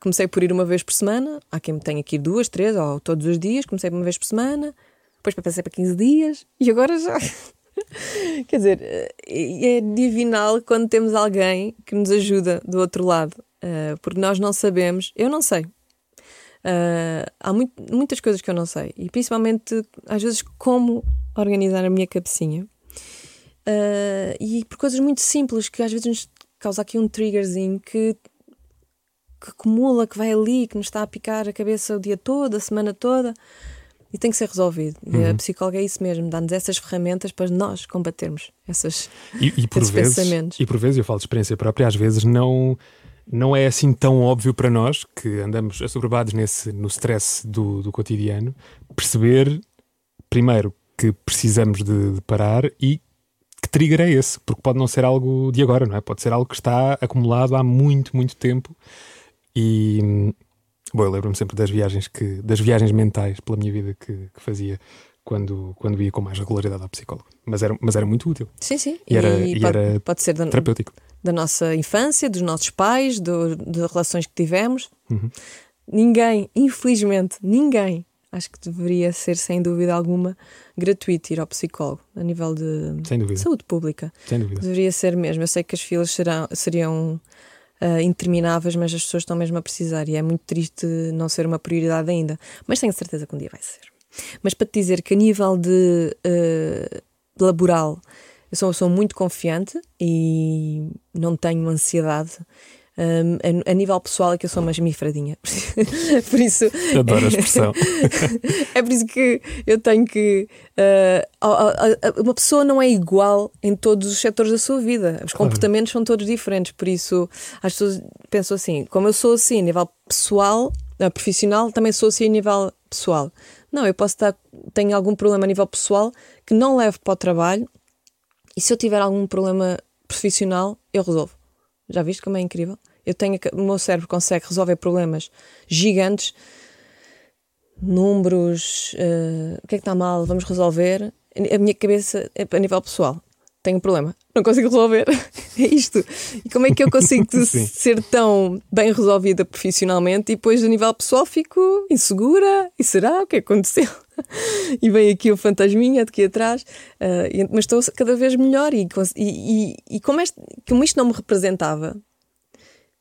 comecei por ir uma vez por semana. Há quem me tenha ir duas, três ou todos os dias. Comecei uma vez por semana, depois passei para 15 dias e agora já. Quer dizer, eh, é divinal quando temos alguém que nos ajuda do outro lado, uh, porque nós não sabemos, eu não sei. Uh, há muito, muitas coisas que eu não sei, e principalmente às vezes como organizar a minha cabecinha. Uh, e por coisas muito simples que às vezes nos causa aqui um triggerzinho que, que acumula, que vai ali, que nos está a picar a cabeça o dia todo, a semana toda e tem que ser resolvido. Uhum. A psicóloga é isso mesmo, dá-nos essas ferramentas para nós combatermos essas, e, e por esses vezes, pensamentos. E por vezes, eu falo de experiência própria, às vezes não, não é assim tão óbvio para nós que andamos assoberbados nesse, no stress do, do cotidiano, perceber, primeiro, que precisamos de, de parar e que trigger é esse, porque pode não ser algo de agora, não é? Pode ser algo que está acumulado há muito, muito tempo e Bom, eu lembro-me sempre das viagens que das viagens mentais pela minha vida que, que, fazia quando, quando ia com mais regularidade ao psicólogo. Mas era, mas era muito útil. Sim, sim. E, era, e, e pode, era pode ser da, terapêutico. Da nossa infância, dos nossos pais, do, das relações que tivemos. Uhum. Ninguém, infelizmente, ninguém, acho que deveria ser, sem dúvida alguma, gratuito ir ao psicólogo, a nível de saúde pública. Sem dúvida. Deveria ser mesmo. Eu sei que as filas serão, seriam uh, intermináveis, mas as pessoas estão mesmo a precisar e é muito triste não ser uma prioridade ainda. Mas tenho certeza que um dia vai ser. Mas para te dizer que a nível de uh, laboral eu sou uma pessoa muito confiante e não tenho ansiedade. Um, a, a, nível pessoal é que eu sou uma gemifradinha. por isso. Adoro a expressão. é por isso que eu tenho que. Uh, uma pessoa não é igual em todos os setores da sua vida. Os claro. comportamentos são todos diferentes. Por isso, as pessoas pensam assim: como eu sou assim a nível pessoal, uh, profissional, também sou assim a nível pessoal. Não, eu posso estar. Tenho algum problema a nível pessoal que não levo para o trabalho e se eu tiver algum problema profissional, eu resolvo. Já viste como é incrível? Eu tenho, o meu cérebro consegue resolver problemas gigantes, números, uh, o que é que está mal, vamos resolver. A minha cabeça é a nível pessoal. Tenho um problema, não consigo resolver. é isto. E como é que eu consigo ser tão bem resolvida profissionalmente e depois a nível pessoal fico insegura? E será? O que aconteceu? e vem aqui o fantasminha de aqui atrás, uh, mas estou cada vez melhor. E, e, e como, este, como isto não me representava,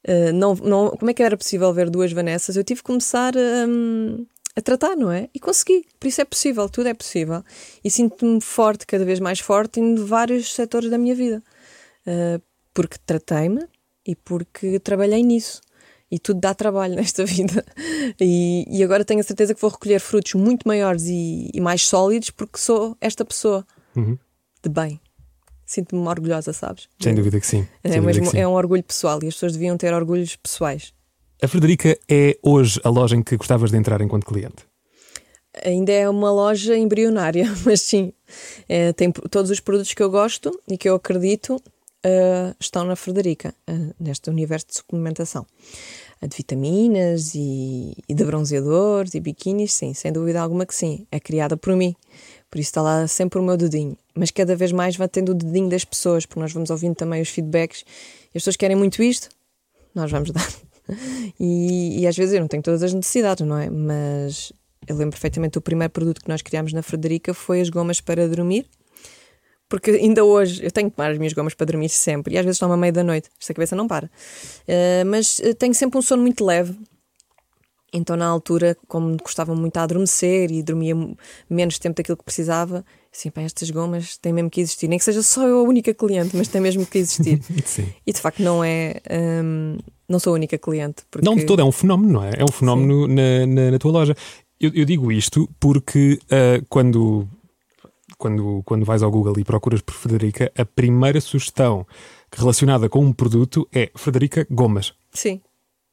uh, não, não, como é que era possível ver duas Vanessas? Eu tive que começar um, a tratar, não é? E consegui. Por isso é possível, tudo é possível. E sinto-me forte, cada vez mais forte, em vários setores da minha vida. Uh, porque tratei-me e porque trabalhei nisso e tudo dá trabalho nesta vida. E, e, agora tenho a certeza que vou recolher frutos muito maiores e, e mais sólidos porque sou esta pessoa uhum. de bem. Sinto-me orgulhosa, sabes? Sem dúvida que sim. É, mesmo, sim. é um orgulho pessoal e as pessoas deviam ter orgulhos pessoais. A Frederica é hoje a loja em que gostavas de entrar enquanto cliente? Ainda é uma loja embrionária, mas sim, é, tem todos os produtos que eu gosto e que eu acredito uh, estão na Frederica, uh, neste universo de suplementação. De vitaminas e, e de bronzeadores e biquínis, sim, sem dúvida alguma que sim. É criada por mim, por isso está lá sempre o meu dedinho. Mas cada vez mais vai tendo o dedinho das pessoas, porque nós vamos ouvindo também os feedbacks e as pessoas querem muito isto, nós vamos dar. E, e às vezes eu não tenho todas as necessidades, não é? Mas eu lembro perfeitamente o primeiro produto que nós criámos na Frederica foi as gomas para dormir porque ainda hoje eu tenho que tomar as minhas gomas para dormir sempre e às vezes tomo à meia da noite, esta cabeça não para. Uh, mas uh, tenho sempre um sono muito leve. Então, na altura, como gostava muito a adormecer e dormia menos tempo daquilo que precisava, assim, pá, estas gomas têm mesmo que existir. Nem que seja só eu a única cliente, mas tem mesmo que existir. Sim. E de facto não é. Um, não sou a única cliente. Porque... Não, de todo, é um fenómeno, não é? É um fenómeno na, na, na, tua loja. Eu, eu, digo isto porque uh, quando, quando, quando vais ao Google e procuras por Frederica, a primeira sugestão relacionada com um produto é Frederica Gomas. Sim,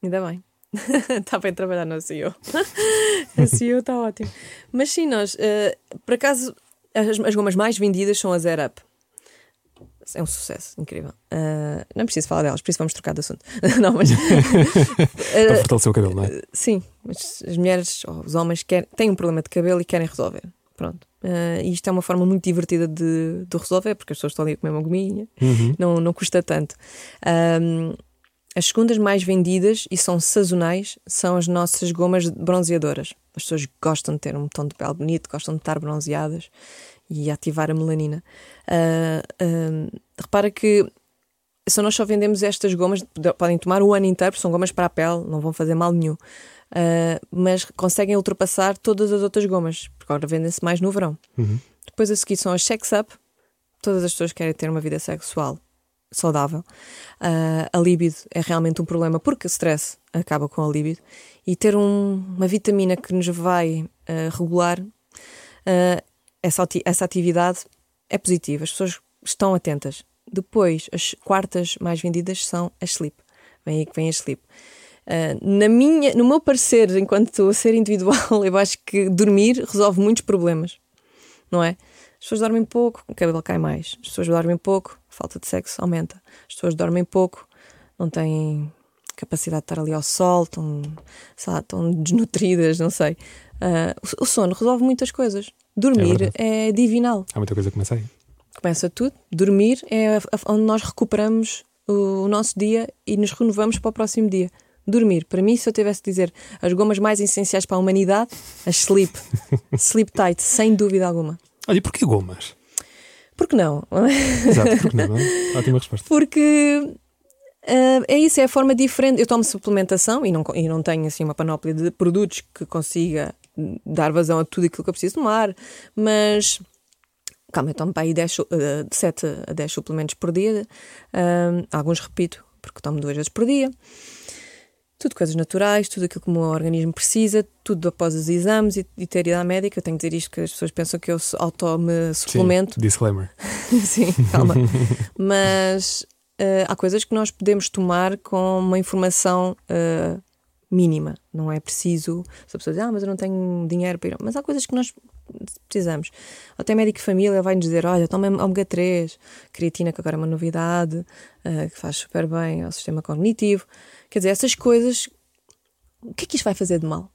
ainda bem. Está bem trabalhar no SEO. a SEO está ótimo. Mas sim, nós, uh, por acaso, as, as gomas mais vendidas são as Air Up. É um sucesso, incrível. Uh, não preciso falar delas, por isso vamos trocar de assunto. não, mas. Para fortalecer o cabelo, não é? Sim, mas as mulheres ou os homens querem, têm um problema de cabelo e querem resolver. Pronto. Uh, e isto é uma forma muito divertida de, de resolver, porque as pessoas estão ali a comer uma gominha, uhum. não, não custa tanto. Um, as segundas mais vendidas e são sazonais são as nossas gomas bronzeadoras. As pessoas gostam de ter um tom de pele bonito, gostam de estar bronzeadas e ativar a melanina. Uh, uh, repara que se nós só vendemos estas gomas, podem tomar o ano inteiro, são gomas para a pele, não vão fazer mal nenhum. Uh, mas conseguem ultrapassar todas as outras gomas, porque agora vendem-se mais no verão. Uhum. Depois a seguir são as Sex Up. Todas as pessoas querem ter uma vida sexual saudável. Uh, a libido é realmente um problema porque o stress acaba com a libido e ter um, uma vitamina que nos vai uh, regular uh, essa, essa atividade é positiva. As pessoas estão atentas. Depois, as quartas mais vendidas são as sleep. Vem aí que vem a sleep. na minha, no meu parecer, enquanto ser individual, eu acho que dormir resolve muitos problemas, não é? As pessoas dormem pouco, o cabelo cai mais. As pessoas dormem pouco, a falta de sexo aumenta. As pessoas dormem pouco, não têm capacidade de estar ali ao sol, estão, lá, estão desnutridas, não sei. Uh, o, sono resolve muitas coisas. Dormir é, é, divinal. Há muita coisa que começa aí. Começa tudo. Dormir é onde nós recuperamos o, o nosso dia e nos renovamos para o próximo dia dormir. Para mim, se eu tivesse de dizer as gomas mais essenciais para a humanidade, as sleep. sleep tight, sem dúvida alguma. Olha, e porquê gomas? Porque não? Exato, porque não? É? Ótima resposta. Porque uh, é isso, é a forma diferente. Eu tomo suplementação e não, e não tenho assim uma panóplia de produtos que consiga dar vazão a tudo aquilo que eu preciso tomar, mas calma, eu tomo para aí 10, uh, de 7 a 10 suplementos por dia. Uh, alguns repito, porque tomo duas vezes por dia tudo coisas naturais, tudo aquilo que o meu organismo precisa, tudo após os exames e, e ter ido à médica. Eu tenho que dizer isto que as pessoas pensam que eu auto-me suplemento. Sim, disclaimer. Sim, calma. Mas uh, há coisas que nós podemos tomar com uma informação uh, mínima. Não é preciso. Se a pessoa diz, ah, mas eu não tenho dinheiro para ir. Mas há coisas que nós precisamos. Até médico de família vai nos dizer: olha, toma ômega 3, creatina, que agora é uma novidade, uh, que faz super bem ao sistema cognitivo. Quer dizer, essas coisas, o que é que isto vai fazer de mal?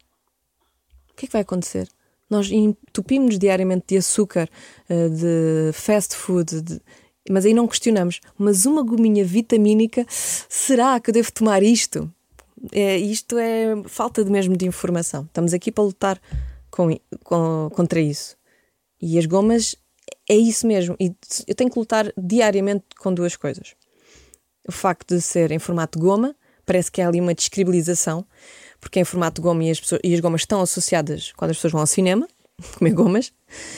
O que é que vai acontecer? Nós entupimos diariamente de açúcar, eh, de fast food, de... mas aí não questionamos. Mas uma gominha vitamínica, será que eu devo tomar isto? É, isto é falta de mesmo de informação. Estamos aqui para lutar com, com, contra isso. E as gomas é isso mesmo. E eu tenho que lutar diariamente com duas coisas. O facto de ser em formato de goma parece que há ali uma describilização, porque é em formato de goma e as, pessoas, e as gomas estão associadas quando as pessoas vão ao cinema comer gomas,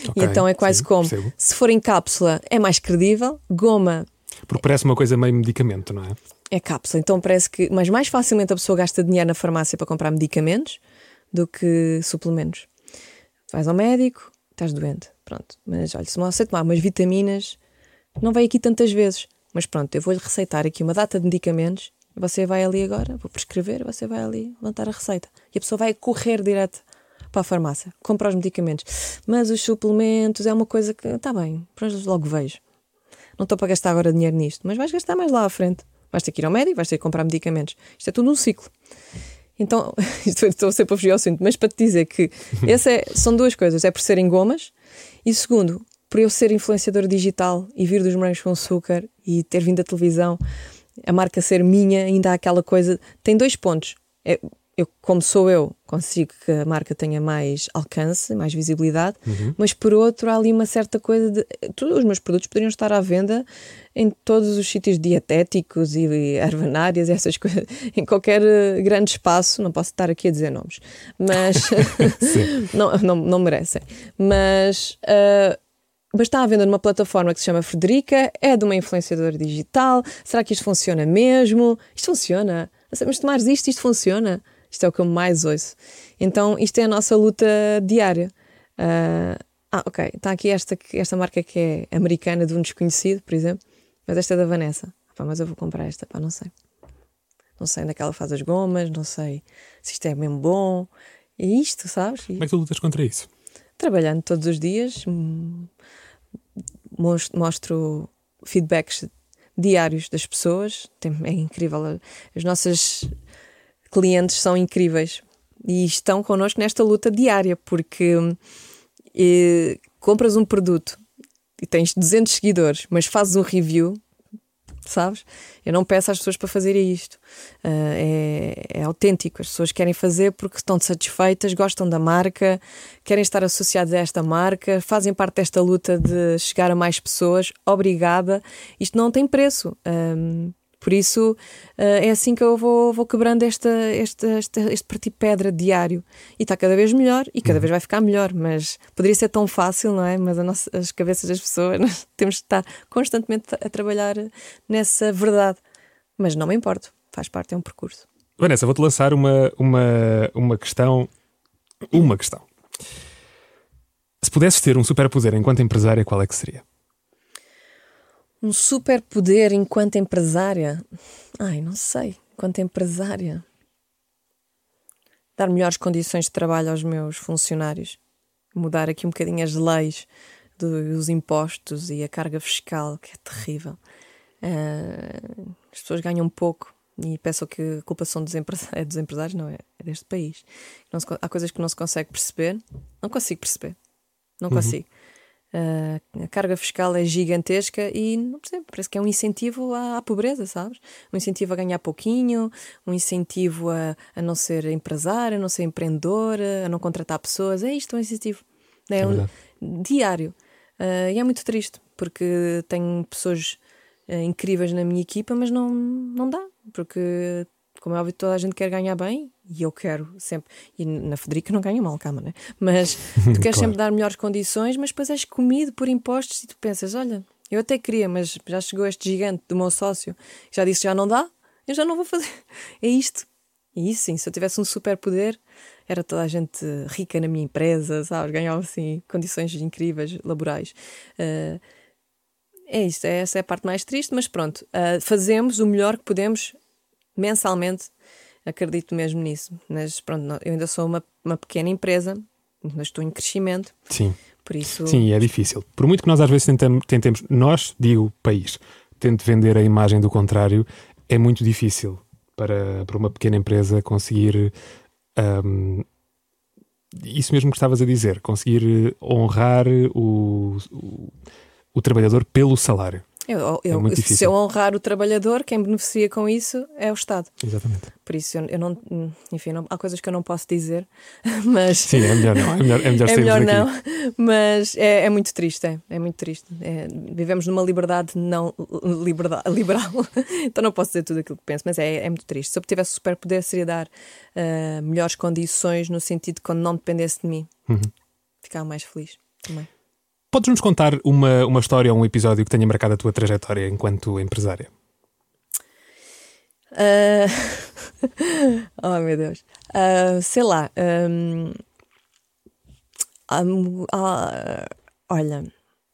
okay, e então é quase sim, como percebo. se for em cápsula é mais credível, goma. Porque parece uma coisa meio medicamento, não é? É cápsula, então parece que. Mas mais facilmente a pessoa gasta dinheiro na farmácia para comprar medicamentos do que suplementos. Vais ao médico, estás doente, pronto. Mas olha, se você tomar umas vitaminas, não vai aqui tantas vezes. Mas pronto, eu vou-lhe receitar aqui uma data de medicamentos você vai ali agora, vou prescrever, você vai ali levantar a receita. E a pessoa vai correr direto para a farmácia, comprar os medicamentos. Mas os suplementos é uma coisa que, está bem, logo vejo. Não estou para gastar agora dinheiro nisto, mas vais gastar mais lá à frente. Vais ter que ir ao médico, vais ter que comprar medicamentos. Isto é tudo um ciclo. Então, estou sempre a fugir ao assunto, mas para te dizer que essa é, são duas coisas: é por serem gomas, e segundo, por eu ser influenciador digital e vir dos morangos com açúcar e ter vindo da televisão a marca ser minha, ainda há aquela coisa. Tem dois pontos. É, eu, como sou eu, consigo que a marca tenha mais alcance, mais visibilidade, Uhum. mas por outro há ali uma certa coisa de. Todos os meus produtos poderiam estar à venda em todos os sítios dietéticos e ervanárias, essas coisas, em qualquer eh, grande espaço. Não posso estar aqui a dizer nomes, mas não, não, não merecem. Mas. eh, mas está à venda numa plataforma que se chama Frederica, é de uma influenciadora digital. Será que isto funciona mesmo? Isto funciona. Mas tomares isto, isto funciona. Isto é o que eu mais ouço. Então, isto é a nossa luta diária. Ah, ah, ok. Está aqui esta, esta marca que é americana de um desconhecido, por exemplo, mas esta é da Vanessa. Pá, mas eu vou comprar esta, pá, não sei. Não sei onde é que ela faz as gomas, não sei se isto é mesmo bom. É isto, sabes? Como é que tu lutas contra isso? trabalhando todos os dias, hum, mos- mostro feedbacks diários das pessoas. É incrível. As nossas clientes são incríveis e estão connosco nesta luta diária, porque hum, eh, compras um produto e tens 200 seguidores, mas fazes um review, sabes? Eu não peço às pessoas para fazerem isto. Ah, é, é autêntico. As pessoas querem fazer porque estão satisfeitas, gostam da marca, querem estar associadas a esta marca, fazem parte desta luta de chegar a mais pessoas. Obrigada. Isto não tem preço. Ahm, por isso ah, é assim que eu vou, vou quebrando esta, esta, esta, este partir pedra diário. E está cada vez melhor e cada vez vai ficar melhor. Mas poderia ser tão fácil, não é? Mas nossa- as cabeças das pessoas nós temos de estar constantemente a trabalhar nessa verdade. Mas não me importo, faz parte, é um percurso. Vanessa, vou-te lançar uma, uma, uma questão. Uma questão. Se pudesses ter um superpoder enquanto empresária, qual é que seria? Um superpoder enquanto empresária? Ai, não sei. Enquanto empresária. Dar melhores condições de trabalho aos meus funcionários. Mudar aqui um bocadinho as leis dos impostos e a carga fiscal, que é terrível. Ah, as pessoas ganham pouco e pensam que a culpa são dos, empresa- é dos empresários, não é? É deste país. Não se há coisas que não se consegue perceber. Não consigo perceber. Não consigo. Ah, a carga fiscal é gigantesca e não percebo, parece que é um incentivo à, à pobreza, sabes? Um incentivo a ganhar pouquinho, um incentivo a, a não ser empresário, a não ser empreendedora, a não contratar pessoas. É isto, é um incentivo. É, É um diário. Ah, e é muito triste, porque tenho pessoas ah, incríveis na minha equipa, mas não, não dá, porque. Como é óbvio, toda a gente quer ganhar bem e eu quero sempre. E na Federica não ganho mal, calma, né? Mas tu queres Claro. sempre dar melhores condições, mas depois és comido por impostos e tu pensas: olha, eu até queria, mas já chegou este gigante do meu sócio, já disse já não dá, eu já não vou fazer. É isto. E isso sim, se eu tivesse um superpoder, era toda a gente rica na minha empresa, sabes? Ganhava assim condições incríveis laborais. Ah, é isto, é- essa é a parte mais triste, mas pronto, ah, fazemos o melhor que podemos mensalmente, acredito mesmo nisso. Mas pronto, eu ainda sou uma, uma pequena empresa, mas estou em crescimento, Sim. por isso. Sim, é difícil. Por muito que nós às vezes tentamos, tentemos, nós, digo país, tente vender a imagem do contrário, é muito difícil para, para uma pequena empresa conseguir ahm, isso mesmo que estavas a dizer, conseguir honrar o, o, o trabalhador pelo salário. Eu, eu- muito se eu honrar o trabalhador, quem beneficia com isso é o Estado. Exatamente. Por isso eu, eu não. Enfim, não- há coisas que eu não posso dizer, mas. Sim, é melhor não. É melhor, é melhor, É melhor não, mas é, é muito triste, é, é muito triste. É, vivemos numa liberdade não liberdade, liberal, então não posso dizer tudo aquilo que penso, mas é, é muito triste. Se eu tivesse superpoder, seria dar ah, melhores condições no sentido de quando não dependesse de mim, Uhum. ficava mais feliz também. Podes-nos contar uma, uma história ou um episódio que tenha marcado a tua trajetória enquanto empresária? Ah, oh meu Deus, Ah, sei lá. ah, ah, olha,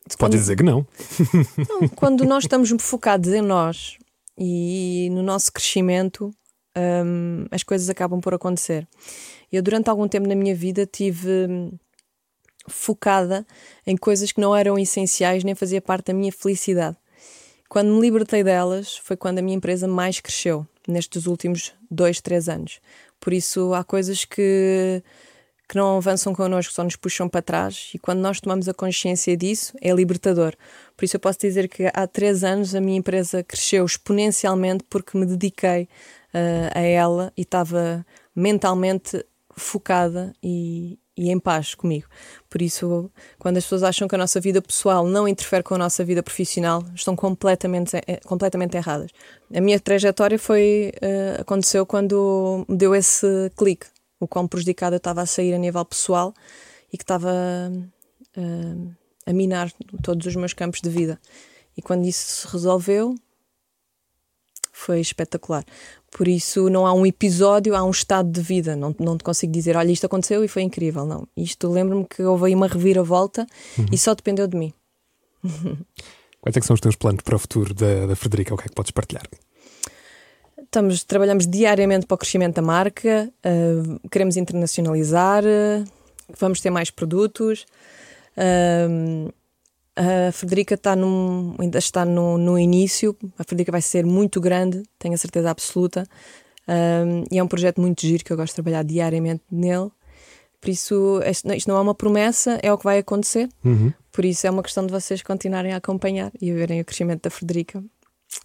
Podes quando- dizer que não. Não, quando nós estamos focados em nós e no nosso crescimento, hum, as coisas acabam por acontecer. Eu, durante algum tempo na minha vida, tive focada em coisas que não eram essenciais nem fazia parte da minha felicidade. Quando me libertei delas, foi quando a minha empresa mais cresceu, nestes últimos dois, três anos. Por isso, há coisas que, que não avançam connosco, só nos puxam para trás. E quando nós tomamos a consciência disso, é libertador. Por isso, eu posso dizer que há três anos a minha empresa cresceu exponencialmente porque me dediquei uh, a ela e estava mentalmente focada e, e em paz comigo. Por isso, quando as pessoas acham que a nossa vida pessoal não interfere com a nossa vida profissional, estão completamente, eh, completamente erradas. A minha trajetória foi uh, aconteceu quando me deu esse clique o quão prejudicada eu estava a sair a nível pessoal e que estava uh, a minar todos os meus campos de vida. E quando isso se resolveu, foi espetacular. Por isso, não há um episódio, há um estado de vida. Não, não te consigo dizer, olha, isto aconteceu e foi incrível. Não. Isto lembro-me que houve aí uma reviravolta uhum. e só dependeu de mim. Quais é que são os teus planos para o futuro da, da Frederica? O que é que podes partilhar? Estamos, trabalhamos diariamente para o crescimento da marca, uh, queremos internacionalizar, uh, vamos ter mais produtos. Uh, a Frederica está num, ainda está no, no, início, a Frederica vai ser muito grande, tenho a certeza absoluta. e é um projeto muito giro que eu gosto de trabalhar diariamente nele. Por isso, isto não é uma promessa, é o que vai acontecer. Uhum. Por isso, é uma questão de vocês continuarem a acompanhar e a verem o crescimento da Frederica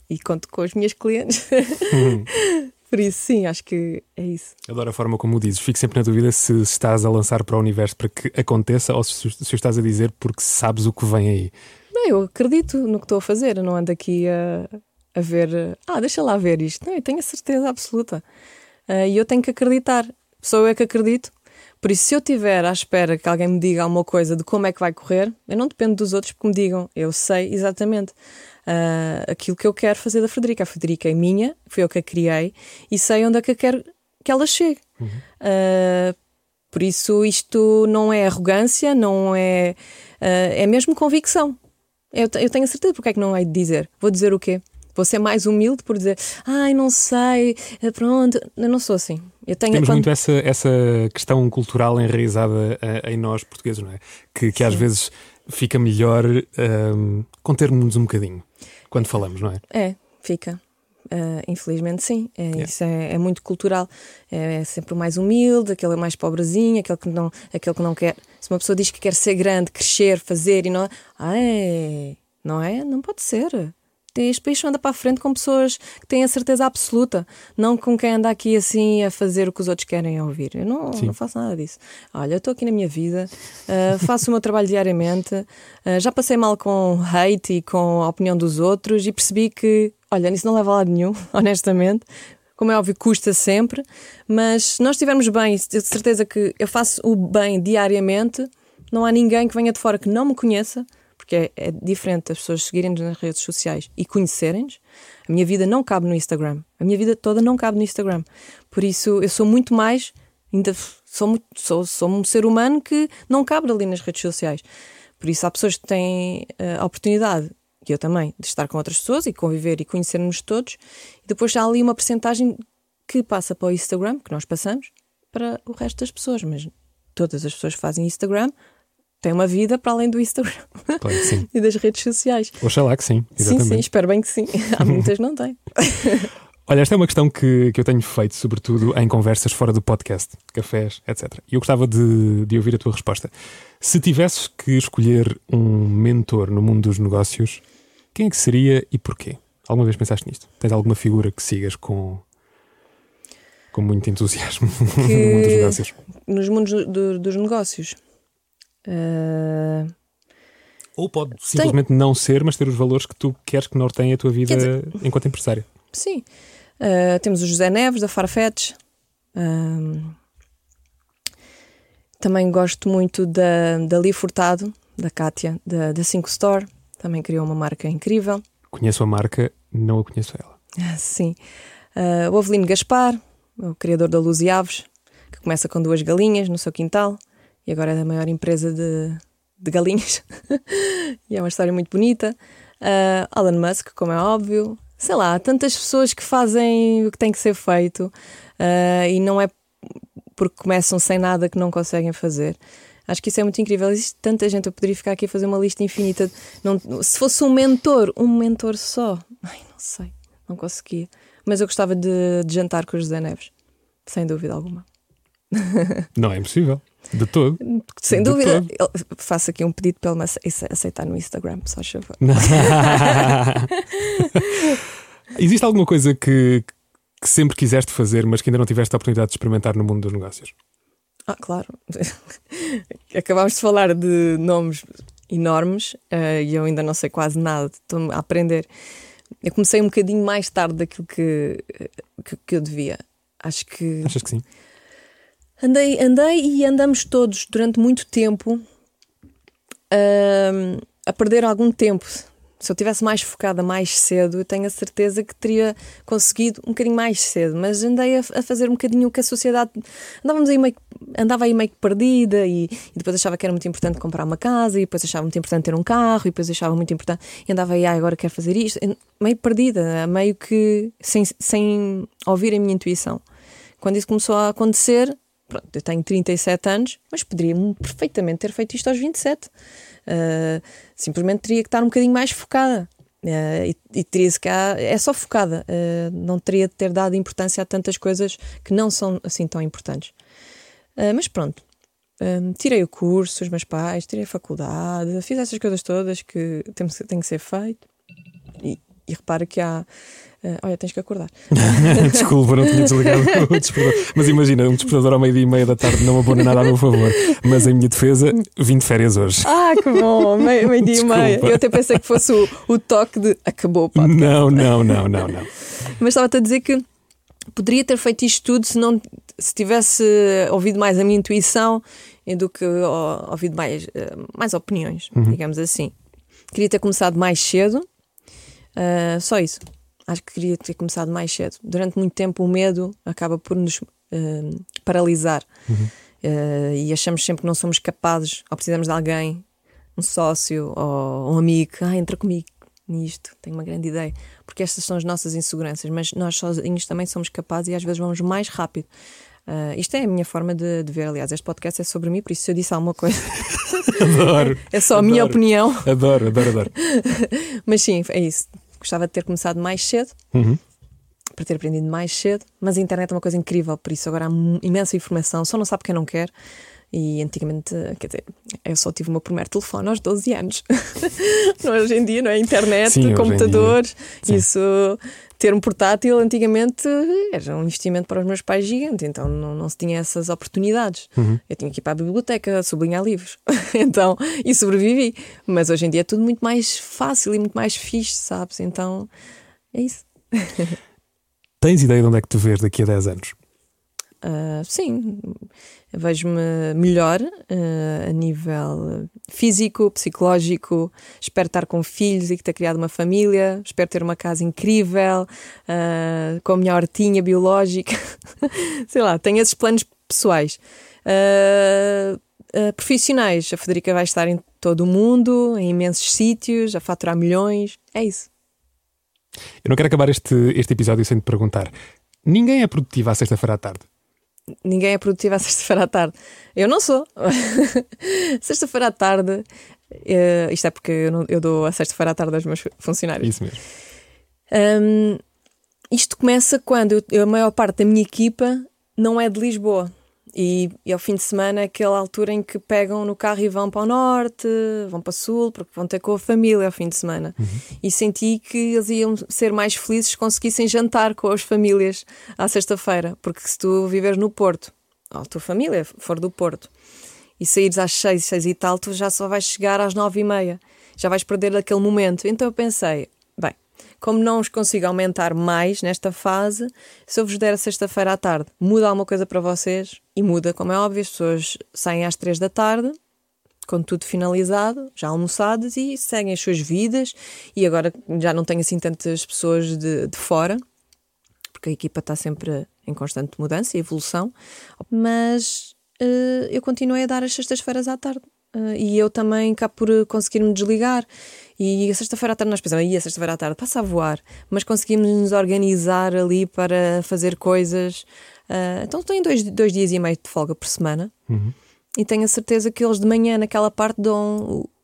e conto com os meus clientes. Uhum. Por isso, sim, acho que é isso. Adoro a forma como o dizes. Fico sempre na dúvida se estás a lançar para o universo para que aconteça ou se, se estás a dizer porque sabes o que vem aí. Não, eu acredito no que estou a fazer. Eu não ando aqui a, a ver. Ah, deixa lá ver isto. Não, eu tenho a certeza absoluta. Uh, e eu tenho que acreditar. Sou eu que acredito. Por isso, se eu estiver à espera que alguém me diga alguma coisa de como é que vai correr, eu não dependo dos outros porque me digam. Eu sei exatamente uh, aquilo que eu quero fazer da Frederica. A Frederica é minha, foi eu que a criei e sei onde é que eu quero que ela chegue. Uhum. Uh, por isso, isto não é arrogância, não é. Uh, é mesmo convicção. Eu, eu tenho a certeza porque é que não hei de dizer. Vou dizer o quê? Vou ser mais humilde por dizer, ai, não sei, eh, pronto. Eu não sou assim. Eu tenho, Temos quando... muito essa, essa questão cultural enraizada em nós portugueses, não é? Que, que às vezes fica melhor um, contermos-nos um bocadinho quando falamos, não é? É, fica. Uh, infelizmente, sim. É, yeah. Isso é, é, muito cultural. É, é, sempre o mais humilde, aquele é mais pobrezinho, aquele que, não, aquele que não quer. Se uma pessoa diz que quer ser grande, crescer, fazer e não. Ah, é, não é? Não pode ser. Este país anda para a frente com pessoas que têm a certeza absoluta, não com quem anda aqui assim a fazer o que os outros querem ouvir. Eu não, não faço nada disso. Olha, eu estou aqui na minha vida, uh, faço o meu trabalho diariamente, uh, já passei mal com hate e com a opinião dos outros e percebi que, olha, isso não leva a lado nenhum, honestamente. Como é óbvio, custa sempre, mas se nós estivermos bem, de certeza que eu faço o bem diariamente, não há ninguém que venha de fora que não me conheça porque é, é diferente as pessoas seguirem-nos nas redes sociais e conhecerem-nos. A minha vida não cabe no Instagram. A minha vida toda não cabe no Instagram. Por isso, eu sou muito mais, ainda sou, sou, sou um ser humano que não cabe ali nas redes sociais. Por isso, há pessoas que têm eh, a oportunidade, e eu também, de estar com outras pessoas e conviver e conhecermos todos. E depois há ali uma percentagem que passa para o Instagram, que nós passamos, para o resto das pessoas. Mas todas as pessoas que fazem Instagram tem uma vida para além do Instagram claro e das redes sociais. Oxalá que sim, exatamente. Sim, sim, espero bem que sim. Há muitas não têm. Olha, esta é uma questão que, que eu tenho feito, sobretudo em conversas fora do podcast, cafés, etc. E eu gostava de, de ouvir a tua resposta. Se tivesses que escolher um mentor no mundo dos negócios, quem é que seria e porquê? Alguma vez pensaste nisto? Tens alguma figura que sigas com, com muito entusiasmo no mundo dos negócios? Nos mundos do, dos negócios? Uh... Ou pode simplesmente Tem... não ser, mas ter os valores que tu queres que norteiem a tua vida dizer... enquanto empresário. Sim. Uh, temos o José Neves, da Farfetch. Uh, também gosto muito da, da Li Furtado, da Kátia, da, da Cinco Store. Também criou uma marca incrível. Conheço a marca, não a conheço ela. Sim. Uh, o Avelino Gaspar, o criador da Luz e Aves, que começa com duas galinhas no seu quintal e agora é da maior empresa de, de galinhas. e é uma história muito bonita. Uh, Elon Musk, como é óbvio. Sei lá, tantas pessoas que fazem o que tem que ser feito uh, e não é porque começam sem nada que não conseguem fazer. Acho que isso é muito incrível. Existe tanta gente, eu poderia ficar aqui a fazer uma lista infinita. Não, se fosse um mentor, um mentor só, ai, não sei, não conseguia. Mas eu gostava de, de jantar com o José Neves, sem dúvida alguma. Não é impossível. De todo. Sem De dúvida. todo. Faço aqui um pedido para ele aceitar no Instagram, só favor. Existe alguma coisa que, que sempre quiseste fazer, mas que ainda não tiveste a oportunidade de experimentar no mundo dos negócios? Ah, claro. Acabámos de falar de nomes enormes eh, e eu ainda não sei quase nada, estou a aprender. Eu comecei um bocadinho mais tarde daquilo que, que, que eu devia. Acho que Achas que sim? Andei, andei e andamos todos durante muito tempo ahm, a perder algum tempo. Se eu tivesse mais focada mais cedo, eu tenho a certeza que teria conseguido um bocadinho mais cedo. Mas andei a, a fazer um bocadinho o que a sociedade. Andávamos aí meio, andava aí meio que perdida e, e depois achava que era muito importante comprar uma casa e depois achava muito importante ter um carro e depois achava muito importante. E andava aí, ah, agora quero fazer isto. Meio perdida, meio que sem, sem ouvir a minha intuição. Quando isso começou a acontecer, pronto, eu tenho 37 anos, mas poderia perfeitamente ter feito isto aos 27. Uh, simplesmente teria que estar um bocadinho mais focada. Uh, e, e teria se cá, é só focada, uh, não teria de ter dado importância a tantas coisas que não são assim tão importantes. Uh, mas pronto, um, tirei o curso, os meus pais, tirei a faculdade, fiz essas coisas todas que tem, tem que ser feito. E, repara que há. uh, olha, tens que acordar. Desculpa, não tinha desligado o despertador. Mas imagina, um despertador ao meio-dia e meia da tarde não abona nada a meu favor. Mas em minha defesa, vim de férias hoje. Ah, que bom! Meio, meio dia e meia. Eu até pensei que fosse o, o toque de acabou o podcast. Não, não, não, não, não. Mas estava-te a dizer que poderia ter feito isto tudo se não se tivesse ouvido mais a minha intuição e do que ouvido mais, eh, mais opiniões, digamos assim. Queria ter começado mais cedo, ah, só isso. Acho que queria ter começado mais cedo. Durante muito tempo o medo acaba por nos ah, paralisar Ah, e achamos sempre que não somos capazes ou precisamos de alguém, um sócio ou um amigo, ah, entra comigo nisto, tenho uma grande ideia. Porque estas são as nossas inseguranças, mas nós sozinhos também somos capazes e às vezes vamos mais rápido. Ah, isto é a minha forma de, de ver. Aliás, este podcast é sobre mim, por isso se eu disse alguma coisa, Adoro. é só a minha Adoro. opinião. Adoro, adoro, adoro. Mas sim, é isso. Gostava de ter começado mais cedo, Uhum. para ter aprendido mais cedo, mas a internet é uma coisa incrível, por isso agora há imensa informação, só não sabe quem não quer. E antigamente, quer dizer, eu só tive o meu primeiro telefone aos 12 anos. É hoje em dia, não é? Internet, Sim, computadores, isso. Ter um portátil antigamente era um investimento para os meus pais gigante, então não, não se tinha essas oportunidades. Uhum. Eu tinha que ir para a biblioteca sublinhar livros. então, e sobrevivi. Mas hoje em dia é tudo muito mais fácil e muito mais fixe, sabes? Então, é isso. Tens ideia de onde é que te vês daqui a 10 anos? Ah, sim, vejo-me melhor ah, a nível físico, psicológico. Espero estar com filhos e ter criado uma família. Espero ter uma casa incrível, ah, com a minha hortinha biológica. Sei lá, tenho esses planos pessoais. Profissionais, a Federica vai estar em todo o mundo, em imensos sítios, a faturar milhões. É isso. Eu não quero acabar este, este episódio sem te perguntar. Ninguém é produtivo à sexta-feira à tarde. Ninguém é produtivo à sexta-feira à tarde. Eu não sou. sexta-feira à tarde, eh, isto é porque eu, não- eu dou a sexta-feira à tarde aos meus funcionários. isso mesmo. Hum, isto começa quando eu- a maior parte da minha equipa não é de Lisboa. E, e ao fim de semana é aquela altura em que pegam no carro e vão para o norte, vão para o sul, porque vão ter com a família ao fim de semana. E senti que eles iam ser mais felizes se conseguissem jantar com as famílias à sexta-feira. Porque se tu viveres no Porto, ou a tua família for do Porto, e saíres às seis, seis e tal, tu já só vais chegar às nove e meia. Já vais perder aquele momento. Então eu pensei, bem, como não os consigo aumentar mais nesta fase, se eu vos der a sexta-feira à tarde, muda alguma coisa para vocês? E muda, como é óbvio, as pessoas saem às três da tarde, com tudo finalizado, já almoçadas e seguem as suas vidas. E agora já não tenho assim tantas pessoas de, de fora, porque a equipa está sempre em constante mudança e evolução, mas eh, eu continuei a dar as sextas-feiras à tarde. Eh, e eu também cá por eh, conseguir-me desligar. E a sexta-feira à tarde nós pensamos, e a sexta-feira à tarde passa a voar, mas conseguimos nos organizar ali para fazer coisas. Eh, então tenho dois, dois dias e meio de folga por semana Uhum. e tenho a certeza que eles de manhã naquela parte dão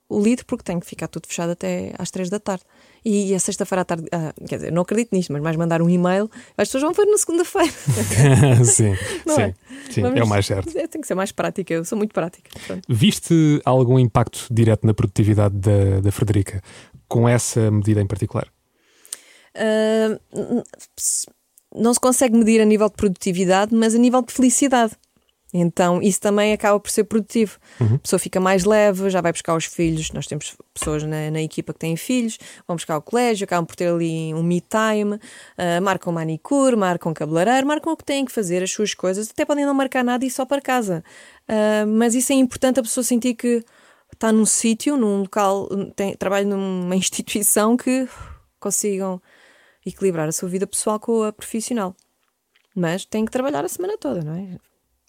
o, o lead porque tem que ficar tudo fechado até às três da tarde. E a sexta-feira à tarde, ah, quer dizer, não acredito nisto, mas mais mandar um e-mail, as pessoas vão ver na segunda-feira. sim, Não sim, é? sim, Vamos- é o mais certo. É, tem que ser mais prática, eu sou muito prática. Pronto. Viste algum impacto direto na produtividade da, da Frederica com essa medida em particular? S- não se consegue medir a nível de produtividade, mas a nível de felicidade. Então, isso também acaba por ser produtivo. A pessoa fica mais leve, já vai buscar os filhos. Nós temos pessoas na, na equipa que têm filhos, vão buscar ao colégio, acabam por ter ali um me time, ah, marcam manicure, marcam cabeleireiro, marcam o que têm que fazer, as suas coisas. Até podem não marcar nada e ir só para casa. Ah, mas isso é importante a pessoa sentir que está num sítio, num local, tem, trabalha numa instituição que consigam equilibrar a sua vida pessoal com a profissional. Mas tem que trabalhar a semana toda, não é?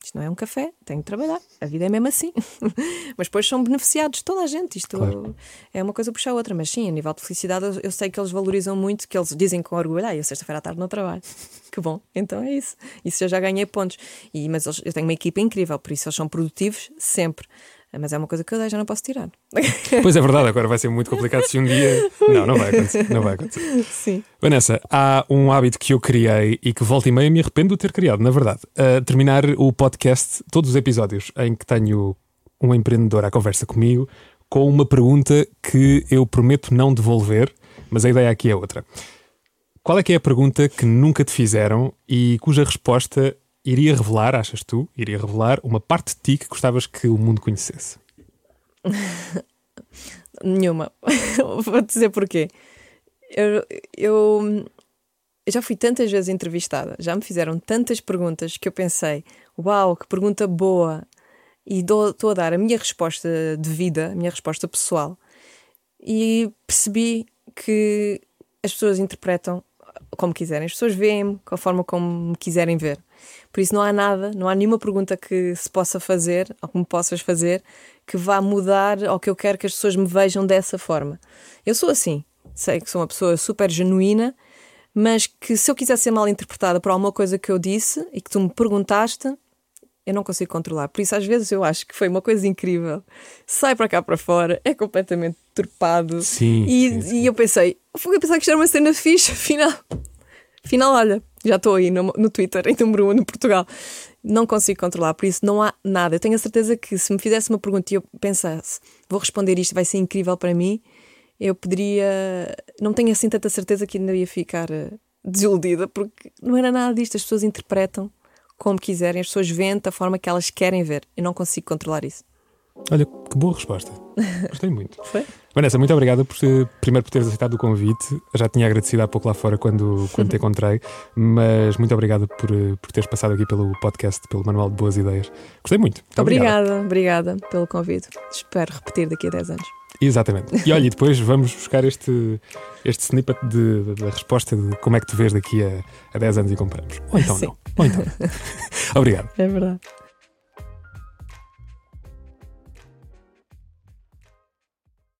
Isto não é um café, tem que trabalhar. A vida é mesmo assim. mas depois são beneficiados, toda a gente. Isto Claro. é uma coisa puxar a outra. Mas sim, a nível de felicidade, eu, eu sei que eles valorizam muito, que eles dizem com orgulho: ah, eu sexta-feira à tarde não trabalho. que bom, então é isso. Isso eu já ganhei pontos. E, mas eles- eu tenho uma equipa incrível, por isso eles são produtivos sempre. Mas é uma coisa que eu já não posso tirar. Pois é verdade, agora vai ser muito complicado se um dia. Não, não vai acontecer. Não vai acontecer. sim. Vanessa, há um hábito que eu criei e que volta e meia me arrependo de ter criado, na verdade. Terminar o podcast, todos os episódios em que tenho um empreendedor à conversa comigo, com uma pergunta que eu prometo não devolver, mas a ideia aqui é outra. Qual é que é a pergunta que nunca te fizeram e cuja resposta iria revelar, achas tu, iria revelar uma parte de ti que gostavas que o mundo conhecesse? Nenhuma. Vou dizer porquê. Eu, eu, já fui tantas vezes entrevistada, já me fizeram tantas perguntas que eu pensei: uau, que pergunta boa! E estou a dar a minha resposta de vida, a minha resposta pessoal. E percebi que as pessoas interpretam como quiserem, as pessoas veem-me com a forma como me quiserem ver. Por isso não há nada, não há nenhuma pergunta que se possa fazer ou que me possas fazer que vá mudar ou que eu quero que as pessoas me vejam dessa forma. Eu sou assim, sei que sou uma pessoa super genuína, mas que se eu quiser ser mal interpretada por alguma coisa que eu disse e que tu me perguntaste, eu não consigo controlar. Por isso, às vezes, eu acho que foi uma coisa incrível. Sai para cá para fora, é completamente turpado. Sim, E, sim, sim. e eu pensei, fui a pensar que isto era uma cena fixe, afinal. Afinal, olha, já estou aí no, no Twitter, em número 1 no Portugal. Não consigo controlar, por isso não há nada. Eu tenho a certeza que se me fizesse uma pergunta e eu pensasse, vou responder isto, vai ser incrível para mim, eu poderia. Não tenho assim tanta certeza que ainda ia ficar eh, desiludida, porque não era nada disto. As pessoas interpretam como quiserem, as pessoas veem da forma que elas querem ver. Eu não consigo controlar isso. Olha, que boa resposta. Gostei muito. Foi? Vanessa, muito obrigado por, primeiro por teres aceitado o convite. Já tinha agradecido há pouco lá fora quando, quando te encontrei, mas muito obrigado por, por teres passado aqui pelo podcast, pelo Manual de Boas Ideias. Gostei muito. Obrigado. Obrigada, obrigada pelo convite. Espero repetir daqui a 10 anos. Exatamente. E olha, e depois vamos buscar este, este snippet de- da resposta de como é que te vês daqui a, a 10 anos e comparamos. Ou então Sim. não. Ou então não. obrigado. É verdade.